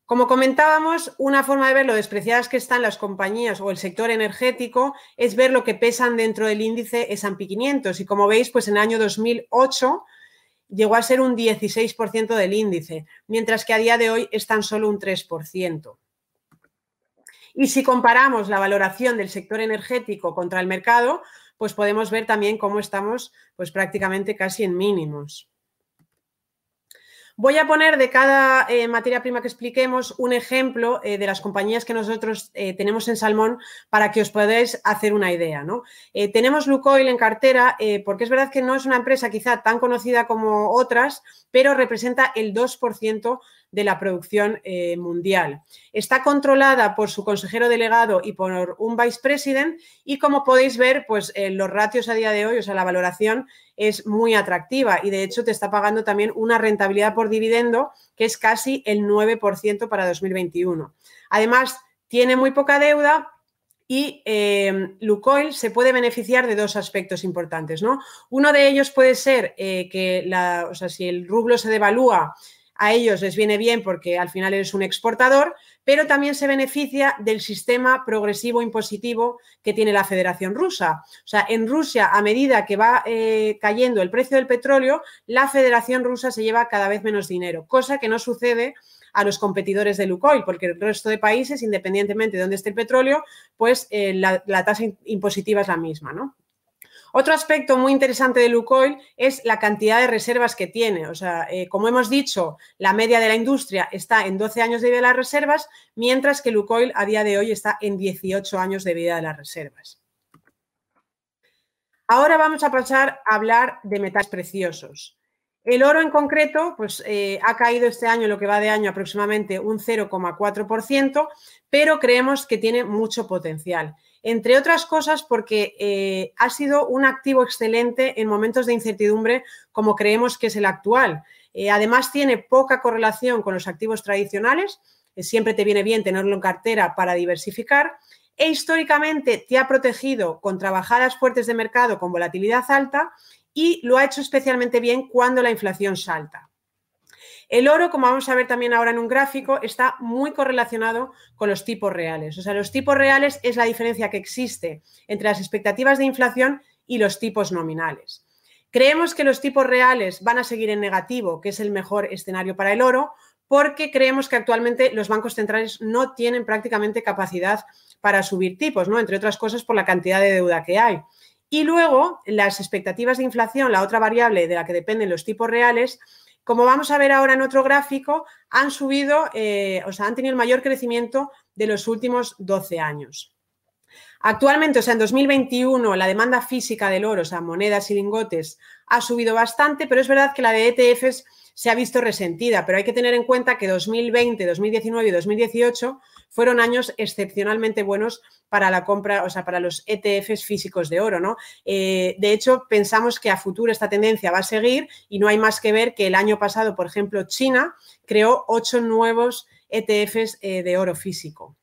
Como comentábamos, una forma de ver lo despreciadas que están las compañías o el sector energético es ver lo que pesan dentro del índice S&P 500 y como veis, pues en el año 2008 llegó a ser un 16% del índice, mientras que a día de hoy es tan solo un 3%. Y si comparamos la valoración del sector energético contra el mercado, pues podemos ver también cómo estamos pues prácticamente casi en mínimos. Voy a poner de cada eh, materia prima que expliquemos un ejemplo eh, de las compañías que nosotros eh, tenemos en Salmón para que os podáis hacer una idea. ¿no? tenemos Lukoil en cartera porque es verdad que no es una empresa quizá tan conocida como otras, pero representa el 2% de la producción eh, mundial. Está controlada por su consejero delegado y por un vice president y como podéis ver, pues eh, los ratios a día de hoy, o sea, la valoración es muy atractiva y de hecho te está pagando también una rentabilidad por dividendo que es casi el 9% para 2021. Además, tiene muy poca deuda, y eh, Lukoil se puede beneficiar de dos aspectos importantes, ¿no? Uno de ellos puede ser que la, o sea, si el rublo se devalúa, a ellos les viene bien porque al final eres un exportador, pero también se beneficia del sistema progresivo impositivo que tiene la Federación Rusa. O sea, en Rusia, a medida que va eh, cayendo el precio del petróleo, la Federación Rusa se lleva cada vez menos dinero, cosa que no sucede a los competidores de Lukoil, porque el resto de países, independientemente de dónde esté el petróleo, pues eh, la, la tasa impositiva es la misma, ¿no? Otro aspecto muy interesante de Lukoil es la cantidad de reservas que tiene. O sea, eh, como hemos dicho, la media de la industria está en 12 años de vida de las reservas, mientras que Lukoil a día de hoy está en 18 años de vida de las reservas. Ahora vamos a pasar a hablar de metales preciosos. El oro en concreto, pues eh, ha caído este año, lo que va de año, aproximadamente un 0,4%, pero creemos que tiene mucho potencial entre otras cosas porque eh, ha sido un activo excelente en momentos de incertidumbre como creemos que es el actual. Eh, además, tiene poca correlación con los activos tradicionales, eh, siempre te viene bien tenerlo en cartera para diversificar, e históricamente te ha protegido contra bajadas fuertes de mercado con volatilidad alta y lo ha hecho especialmente bien cuando la inflación salta. El oro, como vamos a ver también ahora en un gráfico, está muy correlacionado con los tipos reales. O sea, los tipos reales es la diferencia que existe entre las expectativas de inflación y los tipos nominales. Creemos que los tipos reales van a seguir en negativo, que es el mejor escenario para el oro, porque creemos que actualmente los bancos centrales no tienen prácticamente capacidad para subir tipos, ¿no? Entre otras cosas por la cantidad de deuda que hay. Y luego, las expectativas de inflación, la otra variable de la que dependen los tipos reales, como vamos a ver ahora en otro gráfico, han subido, eh, o sea, han tenido el mayor crecimiento de los últimos 12 años. Actualmente, o sea, en 2021, la demanda física del oro, o sea, monedas y lingotes, ha subido bastante, pero es verdad que la de ETFs se ha visto resentida, pero hay que tener en cuenta que 2020, 2019 y 2018 fueron años excepcionalmente buenos para la compra, o sea, para los ETFs físicos de oro, ¿no? Eh, de hecho, pensamos que a futuro esta tendencia va a seguir y no hay más que ver que el año pasado, por ejemplo, China creó ocho nuevos ETFs eh, de oro físico.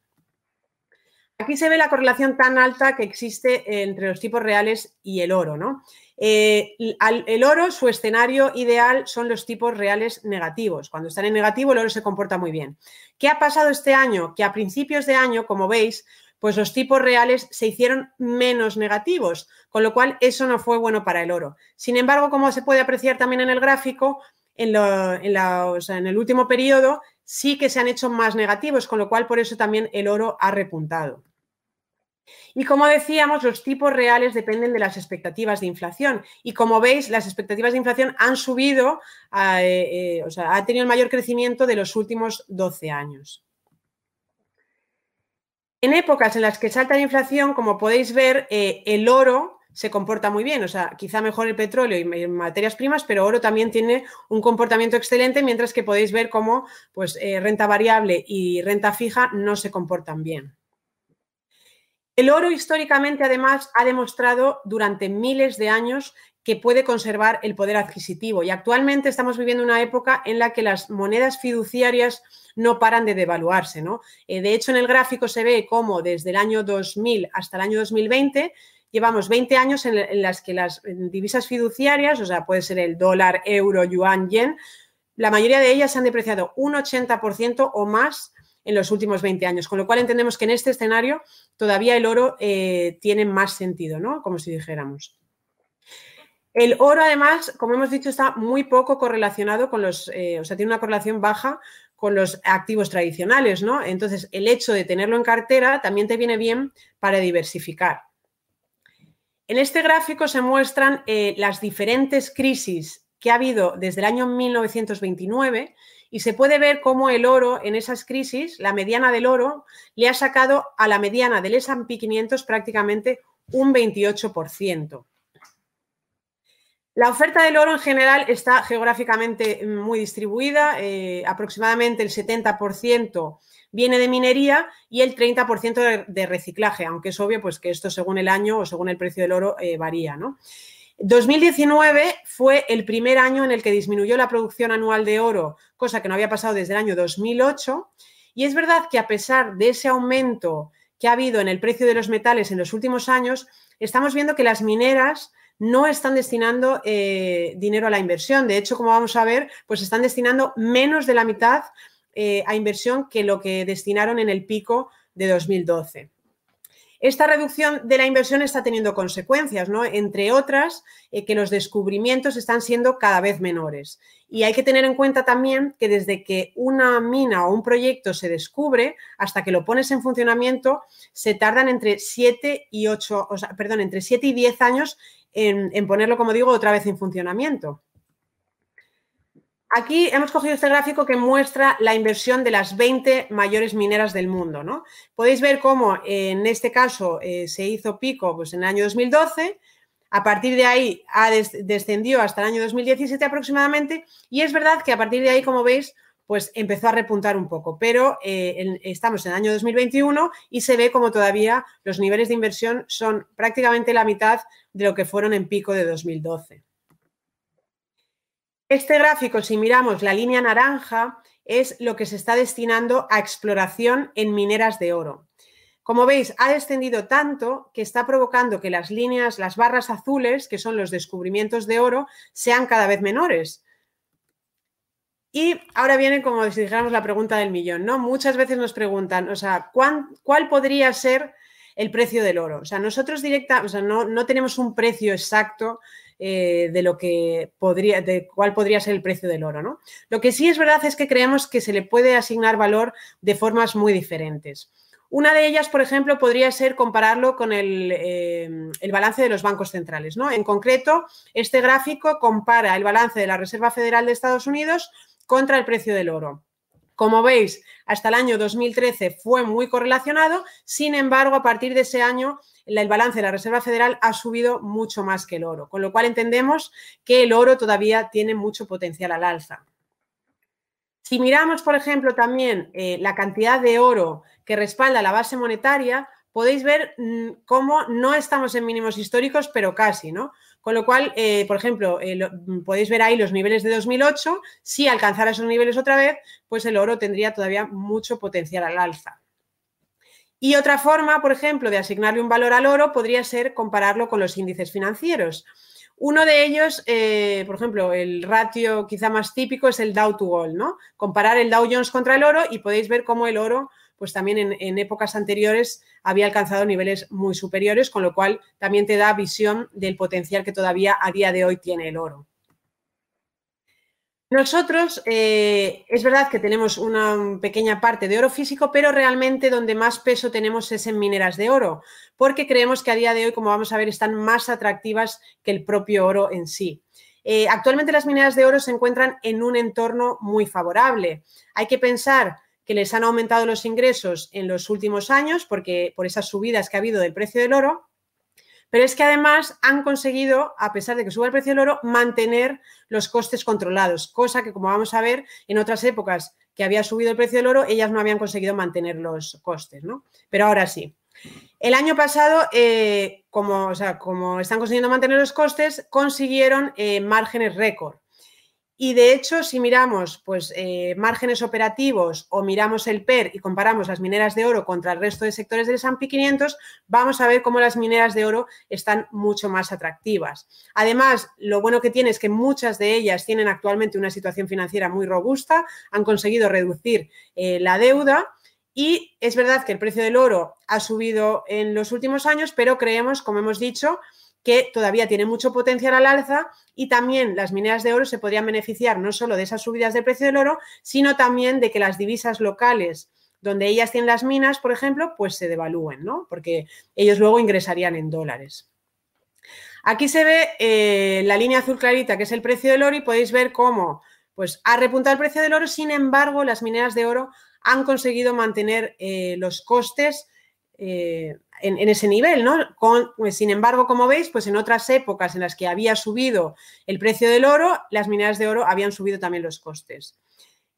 Aquí se ve la correlación tan alta que existe entre los tipos reales y el oro, ¿no? Eh, el oro, su escenario ideal son los tipos reales negativos. Cuando están en negativo, el oro se comporta muy bien. ¿Qué ha pasado este año? Que a principios de año, como veis, pues los tipos reales se hicieron menos negativos, con lo cual eso no fue bueno para el oro. Sin embargo, como se puede apreciar también en el gráfico, en, en el último periodo sí que se han hecho más negativos, con lo cual por eso también el oro ha repuntado. Y como decíamos, los tipos reales dependen de las expectativas de inflación. Y como veis, las expectativas de inflación han subido, eh, eh, o sea, ha tenido el mayor crecimiento de los últimos 12 años. En épocas en las que salta la inflación, como podéis ver, eh, el oro se comporta muy bien, o sea, quizá mejor el petróleo y materias primas, pero oro también tiene un comportamiento excelente, mientras que podéis ver cómo pues, renta variable y renta fija no se comportan bien. El oro históricamente, además, ha demostrado durante miles de años que puede conservar el poder adquisitivo y actualmente estamos viviendo una época en la que las monedas fiduciarias no paran de devaluarse. ¿no? Eh, de hecho, en el gráfico se ve cómo desde el año 2000 hasta el año 2020 llevamos 20 años en, en las que las divisas fiduciarias, o sea, puede ser el dólar, euro, yuan, yen, la mayoría de ellas se han depreciado un 80% o más en los últimos 20 años, con lo cual entendemos que en este escenario todavía el oro eh, tiene más sentido, ¿no? Como si dijéramos. El oro, además, como hemos dicho, está muy poco correlacionado con los, eh, o sea, tiene una correlación baja con los activos tradicionales, ¿no? Entonces, el hecho de tenerlo en cartera también te viene bien para diversificar. En este gráfico se muestran eh, las diferentes crisis que ha habido desde el año 1929 y se puede ver cómo el oro en esas crisis, la mediana del oro, le ha sacado a la mediana del S&P 500 prácticamente un 28%. La oferta del oro en general está geográficamente muy distribuida, eh, aproximadamente el 70% viene de minería y el 30% de, reciclaje, aunque es obvio pues, que esto según el año o según el precio del oro eh, varía. ¿no? 2019 fue el primer año en el que disminuyó la producción anual de oro, cosa que no había pasado desde el año 2008. Y es verdad que a pesar de ese aumento que ha habido en el precio de los metales en los últimos años, estamos viendo que las mineras no están destinando eh, dinero a la inversión. De hecho, como vamos a ver, pues están destinando menos de la mitad eh, a inversión que lo que destinaron en el pico de 2012. Esta reducción de la inversión está teniendo consecuencias, ¿no? Entre otras, eh, que los descubrimientos están siendo cada vez menores. Y hay que tener en cuenta también que desde que una mina o un proyecto se descubre hasta que lo pones en funcionamiento, se tardan entre 7 y 8, o perdón, entre 7 y 10 años en ponerlo, como digo, otra vez en funcionamiento. Aquí hemos cogido este gráfico que muestra la inversión de las 20 mayores mineras del mundo. ¿no? Podéis ver cómo en este caso eh, se hizo pico pues, en el año 2012, a partir de ahí ha descendió hasta el año 2017 aproximadamente y es verdad que a partir de ahí, como veis, pues empezó a repuntar un poco, pero eh, estamos en el año 2021 y se ve como todavía los niveles de inversión son prácticamente la mitad de lo que fueron en pico de 2012. Este gráfico, si miramos la línea naranja, es lo que se está destinando a exploración en mineras de oro. Como veis, ha descendido tanto que está provocando que las líneas, las barras azules, que son los descubrimientos de oro, sean cada vez menores. Y ahora viene, como si dijéramos, la pregunta del millón, ¿no? Muchas veces nos preguntan, o sea, ¿cuál, podría ser el precio del oro? O sea, nosotros directa, o sea, no, no tenemos un precio exacto eh, de lo que podría, de cuál podría ser el precio del oro. ¿no? Lo que sí es verdad es que creemos que se le puede asignar valor de formas muy diferentes. Una de ellas, por ejemplo, podría ser compararlo con el, eh, el, balance de los bancos centrales. ¿no? En concreto, este gráfico compara el balance de la Reserva Federal de Estados Unidos contra el precio del oro. Como veis, hasta el año 2013 fue muy correlacionado, sin embargo, a partir de ese año el balance de la Reserva Federal ha subido mucho más que el oro, con lo cual entendemos que el oro todavía tiene mucho potencial al alza. Si miramos, por ejemplo, también eh, la cantidad de oro que respalda la base monetaria, podéis ver mm, cómo no estamos en mínimos históricos, pero casi, ¿no? Con lo cual, eh, por ejemplo, eh, podéis ver ahí los niveles de 2008. Si alcanzara esos niveles otra vez, pues el oro tendría todavía mucho potencial al alza. Y otra forma, por ejemplo, de asignarle un valor al oro podría ser compararlo con los índices financieros. Uno de ellos, eh, por ejemplo, el ratio quizá más típico es el Dow to Gold, ¿no? Comparar el Dow Jones contra el oro y podéis ver cómo el oro, pues también en, épocas anteriores había alcanzado niveles muy superiores, con lo cual también te da visión del potencial que todavía a día de hoy tiene el oro. Nosotros, eh, es verdad que tenemos una pequeña parte de oro físico, pero realmente donde más peso tenemos es en mineras de oro, porque creemos que a día de hoy, como vamos a ver, están más atractivas que el propio oro en sí. Eh, actualmente las mineras de oro se encuentran en un entorno muy favorable. Hay que pensar que les han aumentado los ingresos en los últimos años porque por esas subidas que ha habido del precio del oro pero es que además han conseguido, a pesar de que suba el precio del oro, mantener los costes controlados, cosa que como vamos a ver en otras épocas que había subido el precio del oro, ellas no habían conseguido mantener los costes, ¿no? Pero ahora sí. El año pasado, eh, como, están consiguiendo mantener los costes, consiguieron eh, márgenes récord. Y de hecho, si miramos pues, eh, márgenes operativos o miramos el PER y comparamos las mineras de oro contra el resto de sectores del S&P 500, vamos a ver cómo las mineras de oro están mucho más atractivas. Además, lo bueno que tiene es que muchas de ellas tienen actualmente una situación financiera muy robusta, han conseguido reducir eh, la deuda Y es verdad que el precio del oro ha subido en los últimos años, pero creemos, como hemos dicho, que todavía tiene mucho potencial al alza y también las mineras de oro se podrían beneficiar no solo de esas subidas del precio del oro, sino también de que las divisas locales donde ellas tienen las minas, por ejemplo, pues se devalúen, ¿no? Porque ellos luego ingresarían en dólares. Aquí se ve eh, la línea azul clarita, que es el precio del oro, y podéis ver cómo pues, ha repuntado el precio del oro, sin embargo, las mineras de oro han conseguido mantener eh, los costes eh, en, ese nivel, ¿no? Pues, sin embargo, como veis, pues en otras épocas en las que había subido el precio del oro, las mineras de oro habían subido también los costes.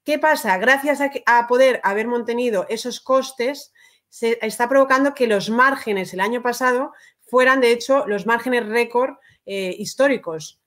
¿Qué pasa? Gracias a, poder haber mantenido esos costes, se está provocando que los márgenes el año pasado fueran, de hecho, los márgenes récord eh, históricos.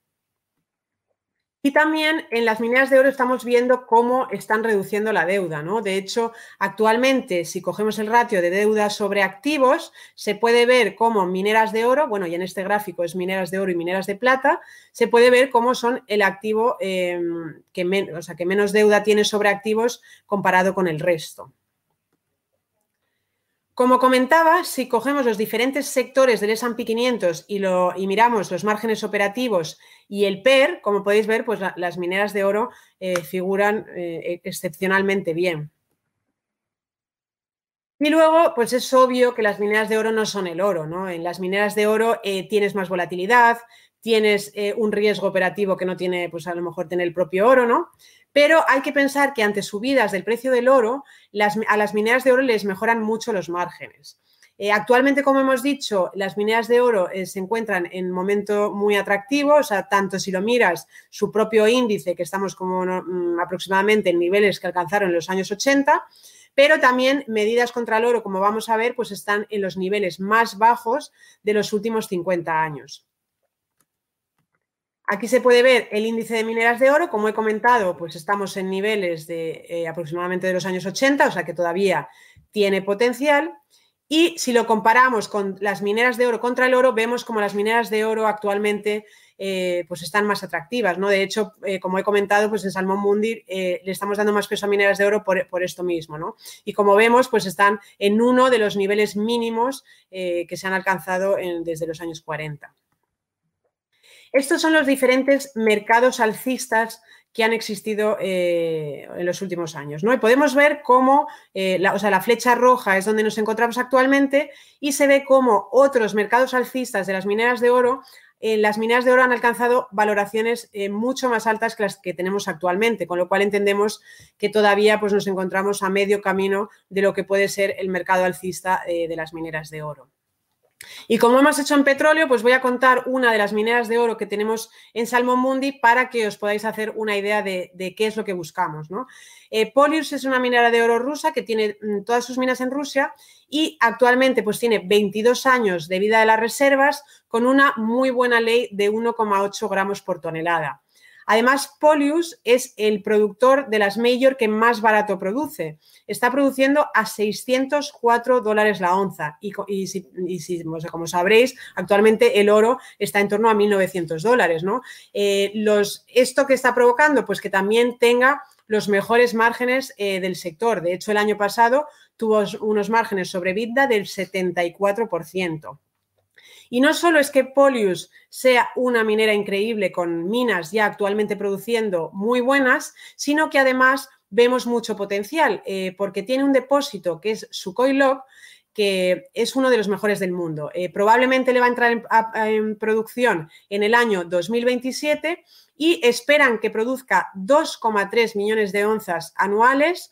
Y también en las mineras de oro estamos viendo cómo están reduciendo la deuda, ¿no? De hecho, actualmente, si cogemos el ratio de deuda sobre activos, se puede ver cómo mineras de oro, bueno, y en este gráfico es mineras de oro y mineras de plata, se puede ver cómo son el activo em, que, o sea, que menos deuda tiene sobre activos comparado con el resto. Como comentaba, si cogemos los diferentes sectores del S&P 500 y, lo, y, miramos los márgenes operativos y el PER, como podéis ver, pues las mineras de oro eh, figuran eh, excepcionalmente bien. Y luego, pues es obvio que las mineras de oro no son el oro, ¿no? En las mineras de oro eh, tienes más volatilidad, tienes un riesgo operativo que no tiene, pues a lo mejor tener el propio oro, ¿no? Pero hay que pensar que ante subidas del precio del oro, a las mineras de oro les mejoran mucho los márgenes. Eh, actualmente, como hemos dicho, las mineras de oro eh, se encuentran en momento muy atractivo, o sea, tanto si lo miras su propio índice, que estamos como mm, aproximadamente en niveles que alcanzaron en los años 80, pero también medidas contra el oro, como vamos a ver, pues están en los niveles más bajos de los últimos 50 años. Aquí se puede ver el índice de mineras de oro. Como he comentado, pues estamos en niveles de eh, aproximadamente de los años 80, o sea que todavía tiene potencial. Y si lo comparamos con las mineras de oro contra el oro, vemos como las mineras de oro actualmente eh, pues están más atractivas. ¿no? De hecho, eh, como he comentado, pues en Salmón Mundi le estamos dando más peso a mineras de oro por, esto mismo. ¿no? Y como vemos, pues están en uno de los niveles mínimos que se han alcanzado desde los años 40. Estos son los diferentes mercados alcistas que han existido eh, en los últimos años. ¿no? Y podemos ver cómo eh, la, o sea, la, flecha roja es donde nos encontramos actualmente y se ve cómo otros mercados alcistas de las mineras de oro, eh, las mineras de oro han alcanzado valoraciones mucho más altas que las que tenemos actualmente, con lo cual entendemos que todavía pues, nos encontramos a medio camino de lo que puede ser el mercado alcista de las mineras de oro. Y como hemos hecho en petróleo, pues voy a contar una de las mineras de oro que tenemos en Salmon Mundi para que os podáis hacer una idea de, qué es lo que buscamos. ¿no? Eh, Polius es una minera de oro rusa que tiene mm, todas sus minas en Rusia y actualmente pues tiene 22 años de vida de las reservas con una muy buena ley de 1,8 gramos por tonelada. Además, Polius es el productor de las Major que más barato produce. Está produciendo a 604 dólares la onza. Y, como sabréis, actualmente el oro está en torno a 1.900 dólares. Eh, ¿Esto que está provocando? Pues que también tenga los mejores márgenes eh, del sector. De hecho, el año pasado tuvo unos márgenes sobre vida del 74%. Y no solo es que Polius sea una minera increíble con minas ya actualmente produciendo muy buenas, sino que además vemos mucho potencial eh, porque tiene un depósito que es Sukhoi Log, que es uno de los mejores del mundo. Eh, probablemente le va a entrar en, producción en el año 2027 y esperan que produzca 2,3 millones de onzas anuales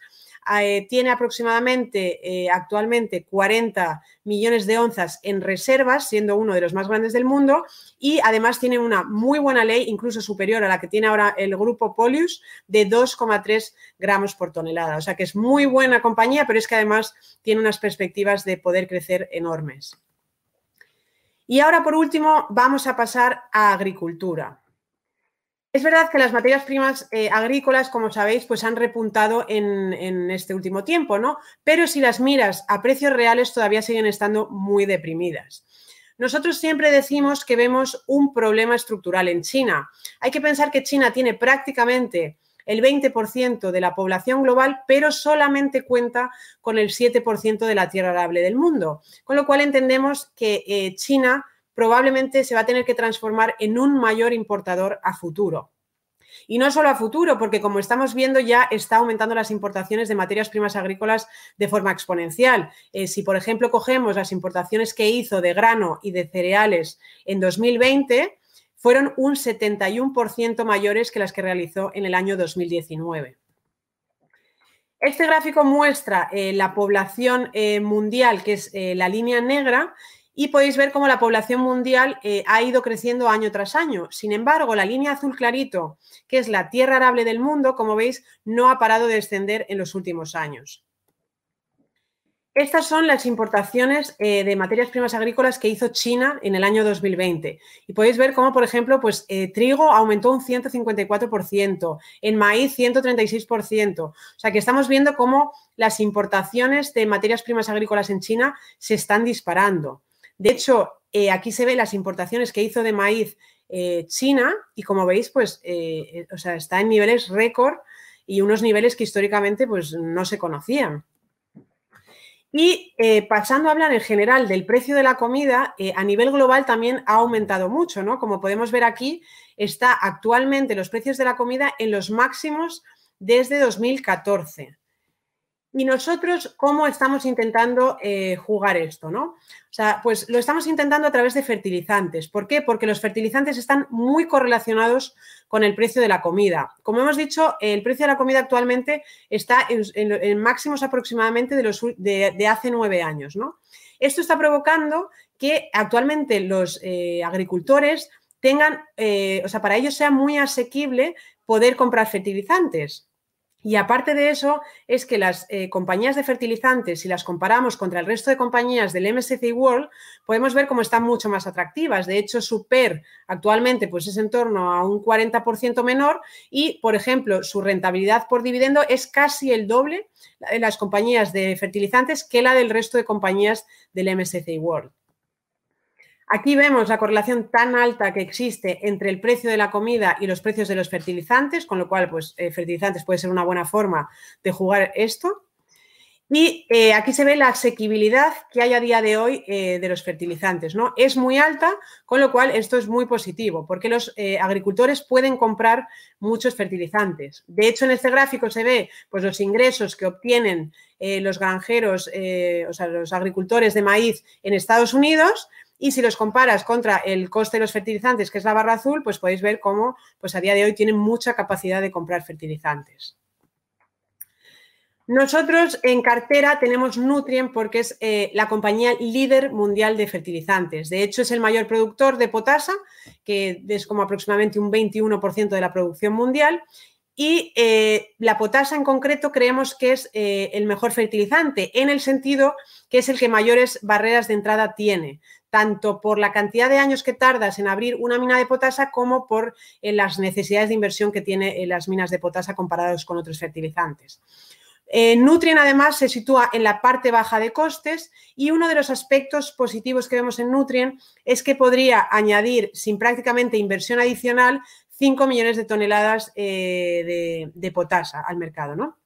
eh, tiene aproximadamente eh, actualmente 40 millones de onzas en reservas, siendo uno de los más grandes del mundo, y además tiene una muy buena ley, incluso superior a la que tiene ahora el grupo Polius, de 2,3 gramos por tonelada. O sea que es muy buena compañía, pero es que además tiene unas perspectivas de poder crecer enormes. Y ahora, por último, vamos a pasar a agricultura. Es verdad que las materias primas eh, agrícolas, como sabéis, pues han repuntado en, este último tiempo, ¿no? Pero si las miras a precios reales todavía siguen estando muy deprimidas. Nosotros siempre decimos que vemos un problema estructural en China. Hay que pensar que China tiene prácticamente el 20% de la población global, pero solamente cuenta con el 7% de la tierra arable del mundo. Con lo cual entendemos que eh, China probablemente se va a tener que transformar en un mayor importador a futuro. Y no solo a futuro, porque como estamos viendo ya está aumentando las importaciones de materias primas agrícolas de forma exponencial. Eh, si, por ejemplo, cogemos las importaciones que hizo de grano y de cereales en 2020, fueron un 71% mayores que las que realizó en el año 2019. Este gráfico muestra eh, la población eh, mundial, que es la línea negra, y podéis ver cómo la población mundial eh, ha ido creciendo año tras año. Sin embargo, la línea azul clarito, que es la tierra arable del mundo, como veis, no ha parado de descender en los últimos años. Estas son las importaciones eh, de materias primas agrícolas que hizo China en el año 2020. Y podéis ver cómo, por ejemplo, pues, eh, trigo aumentó un 154%, en maíz 136%. O sea que estamos viendo cómo las importaciones de materias primas agrícolas en China se están disparando. De hecho, eh, aquí se ve las importaciones que hizo de maíz eh, China y como veis, pues, eh, o sea, está en niveles récord y unos niveles que históricamente pues, no se conocían. Y pasando a hablar en general del precio de la comida, a nivel global también ha aumentado mucho, ¿no? Como podemos ver aquí, está actualmente los precios de la comida en los máximos desde 2014. Y nosotros, ¿cómo estamos intentando eh, jugar esto? ¿no? O sea, pues lo estamos intentando a través de fertilizantes. ¿Por qué? Porque los fertilizantes están muy correlacionados con el precio de la comida. Como hemos dicho, el precio de la comida actualmente está en, máximos aproximadamente de, los, de, hace nueve años. ¿no? Esto está provocando que actualmente los eh, agricultores tengan, eh, o sea, para ellos sea muy asequible poder comprar fertilizantes. Y aparte de eso, es que las eh, compañías de fertilizantes, si las comparamos contra el resto de compañías del MSCI World, podemos ver cómo están mucho más atractivas. De hecho, su PER actualmente pues, es en torno a un 40% menor y, por ejemplo, su rentabilidad por dividendo es casi el doble de las compañías de fertilizantes que la del resto de compañías del MSCI World. Aquí vemos la correlación tan alta que existe entre el precio de la comida y los precios de los fertilizantes, con lo cual, pues, eh, fertilizantes puede ser una buena forma de jugar esto. Y eh, aquí se ve la asequibilidad que hay a día de hoy eh, de los fertilizantes, ¿no? Es muy alta, con lo cual esto es muy positivo, porque los agricultores pueden comprar muchos fertilizantes. De hecho, en este gráfico se ve pues, los ingresos que obtienen los granjeros, o sea, los agricultores de maíz en Estados Unidos, y si los comparas contra el coste de los fertilizantes, que es la barra azul, pues podéis ver cómo pues a día de hoy tienen mucha capacidad de comprar fertilizantes. Nosotros en cartera tenemos Nutrien porque es eh, la compañía líder mundial de fertilizantes. De hecho, es el mayor productor de potasa, que es como aproximadamente un 21% de la producción mundial. Y eh, la potasa en concreto creemos que es eh, el mejor fertilizante, en el sentido que es el que mayores barreras de entrada tiene tanto por la cantidad de años que tardas en abrir una mina de potasa como por eh, las necesidades de inversión que tiene eh, las minas de potasa comparadas con otros fertilizantes. Eh, Nutrien además se sitúa en la parte baja de costes y uno de los aspectos positivos que vemos en Nutrien es que podría añadir sin prácticamente inversión adicional 5 millones de toneladas de, de, potasa al mercado. ¿no?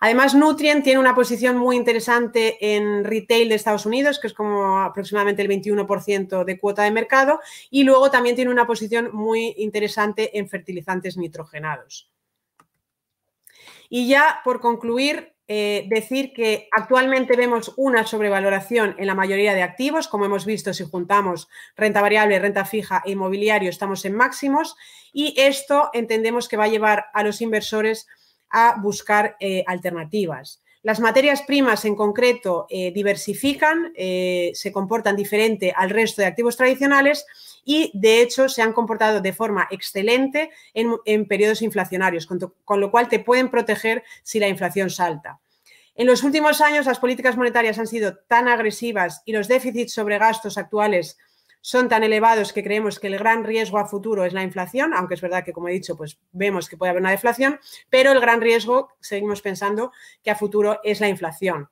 Además, Nutrien tiene una posición muy interesante en retail de Estados Unidos, que es como aproximadamente el 21% de cuota de mercado, y luego también tiene una posición muy interesante en fertilizantes nitrogenados. Y ya por concluir, eh, decir que actualmente vemos una sobrevaloración en la mayoría de activos, como hemos visto si juntamos renta variable, renta fija e inmobiliario, estamos en máximos y esto entendemos que va a llevar a los inversores buscar eh, alternativas. Las materias primas en concreto eh, diversifican, eh, se comportan diferente al resto de activos tradicionales y de hecho se han comportado de forma excelente en, periodos inflacionarios, con, lo cual te pueden proteger si la inflación salta. En los últimos años las políticas monetarias han sido tan agresivas y los déficits sobre gastos actuales son tan elevados que creemos que el gran riesgo a futuro es la inflación, aunque es verdad que, como he dicho, pues vemos que puede haber una deflación, pero el gran riesgo, seguimos pensando, que a futuro es la inflación.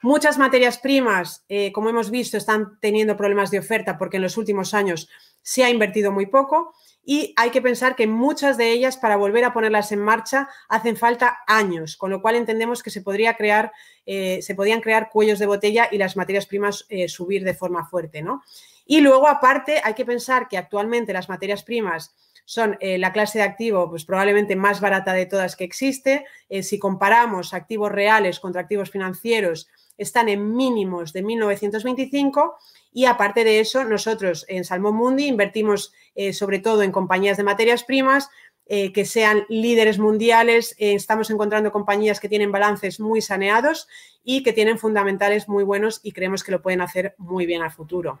Muchas materias primas, eh, como hemos visto, están teniendo problemas de oferta porque en los últimos años se ha invertido muy poco y hay que pensar que muchas de ellas para volver a ponerlas en marcha hacen falta años, con lo cual entendemos que se, podría crear, eh, se podrían crear cuellos de botella y las materias primas eh, subir de forma fuerte. ¿no? Y luego, aparte, hay que pensar que actualmente las materias primas son eh, la clase de activo pues probablemente más barata de todas que existe. si comparamos activos reales contra activos financieros, están en mínimos de 1925 y aparte de eso, nosotros en Salmón Mundi invertimos eh, sobre todo en compañías de materias primas eh, que sean líderes mundiales. Eh, estamos encontrando compañías que tienen balances muy saneados y que tienen fundamentales muy buenos y creemos que lo pueden hacer muy bien al futuro.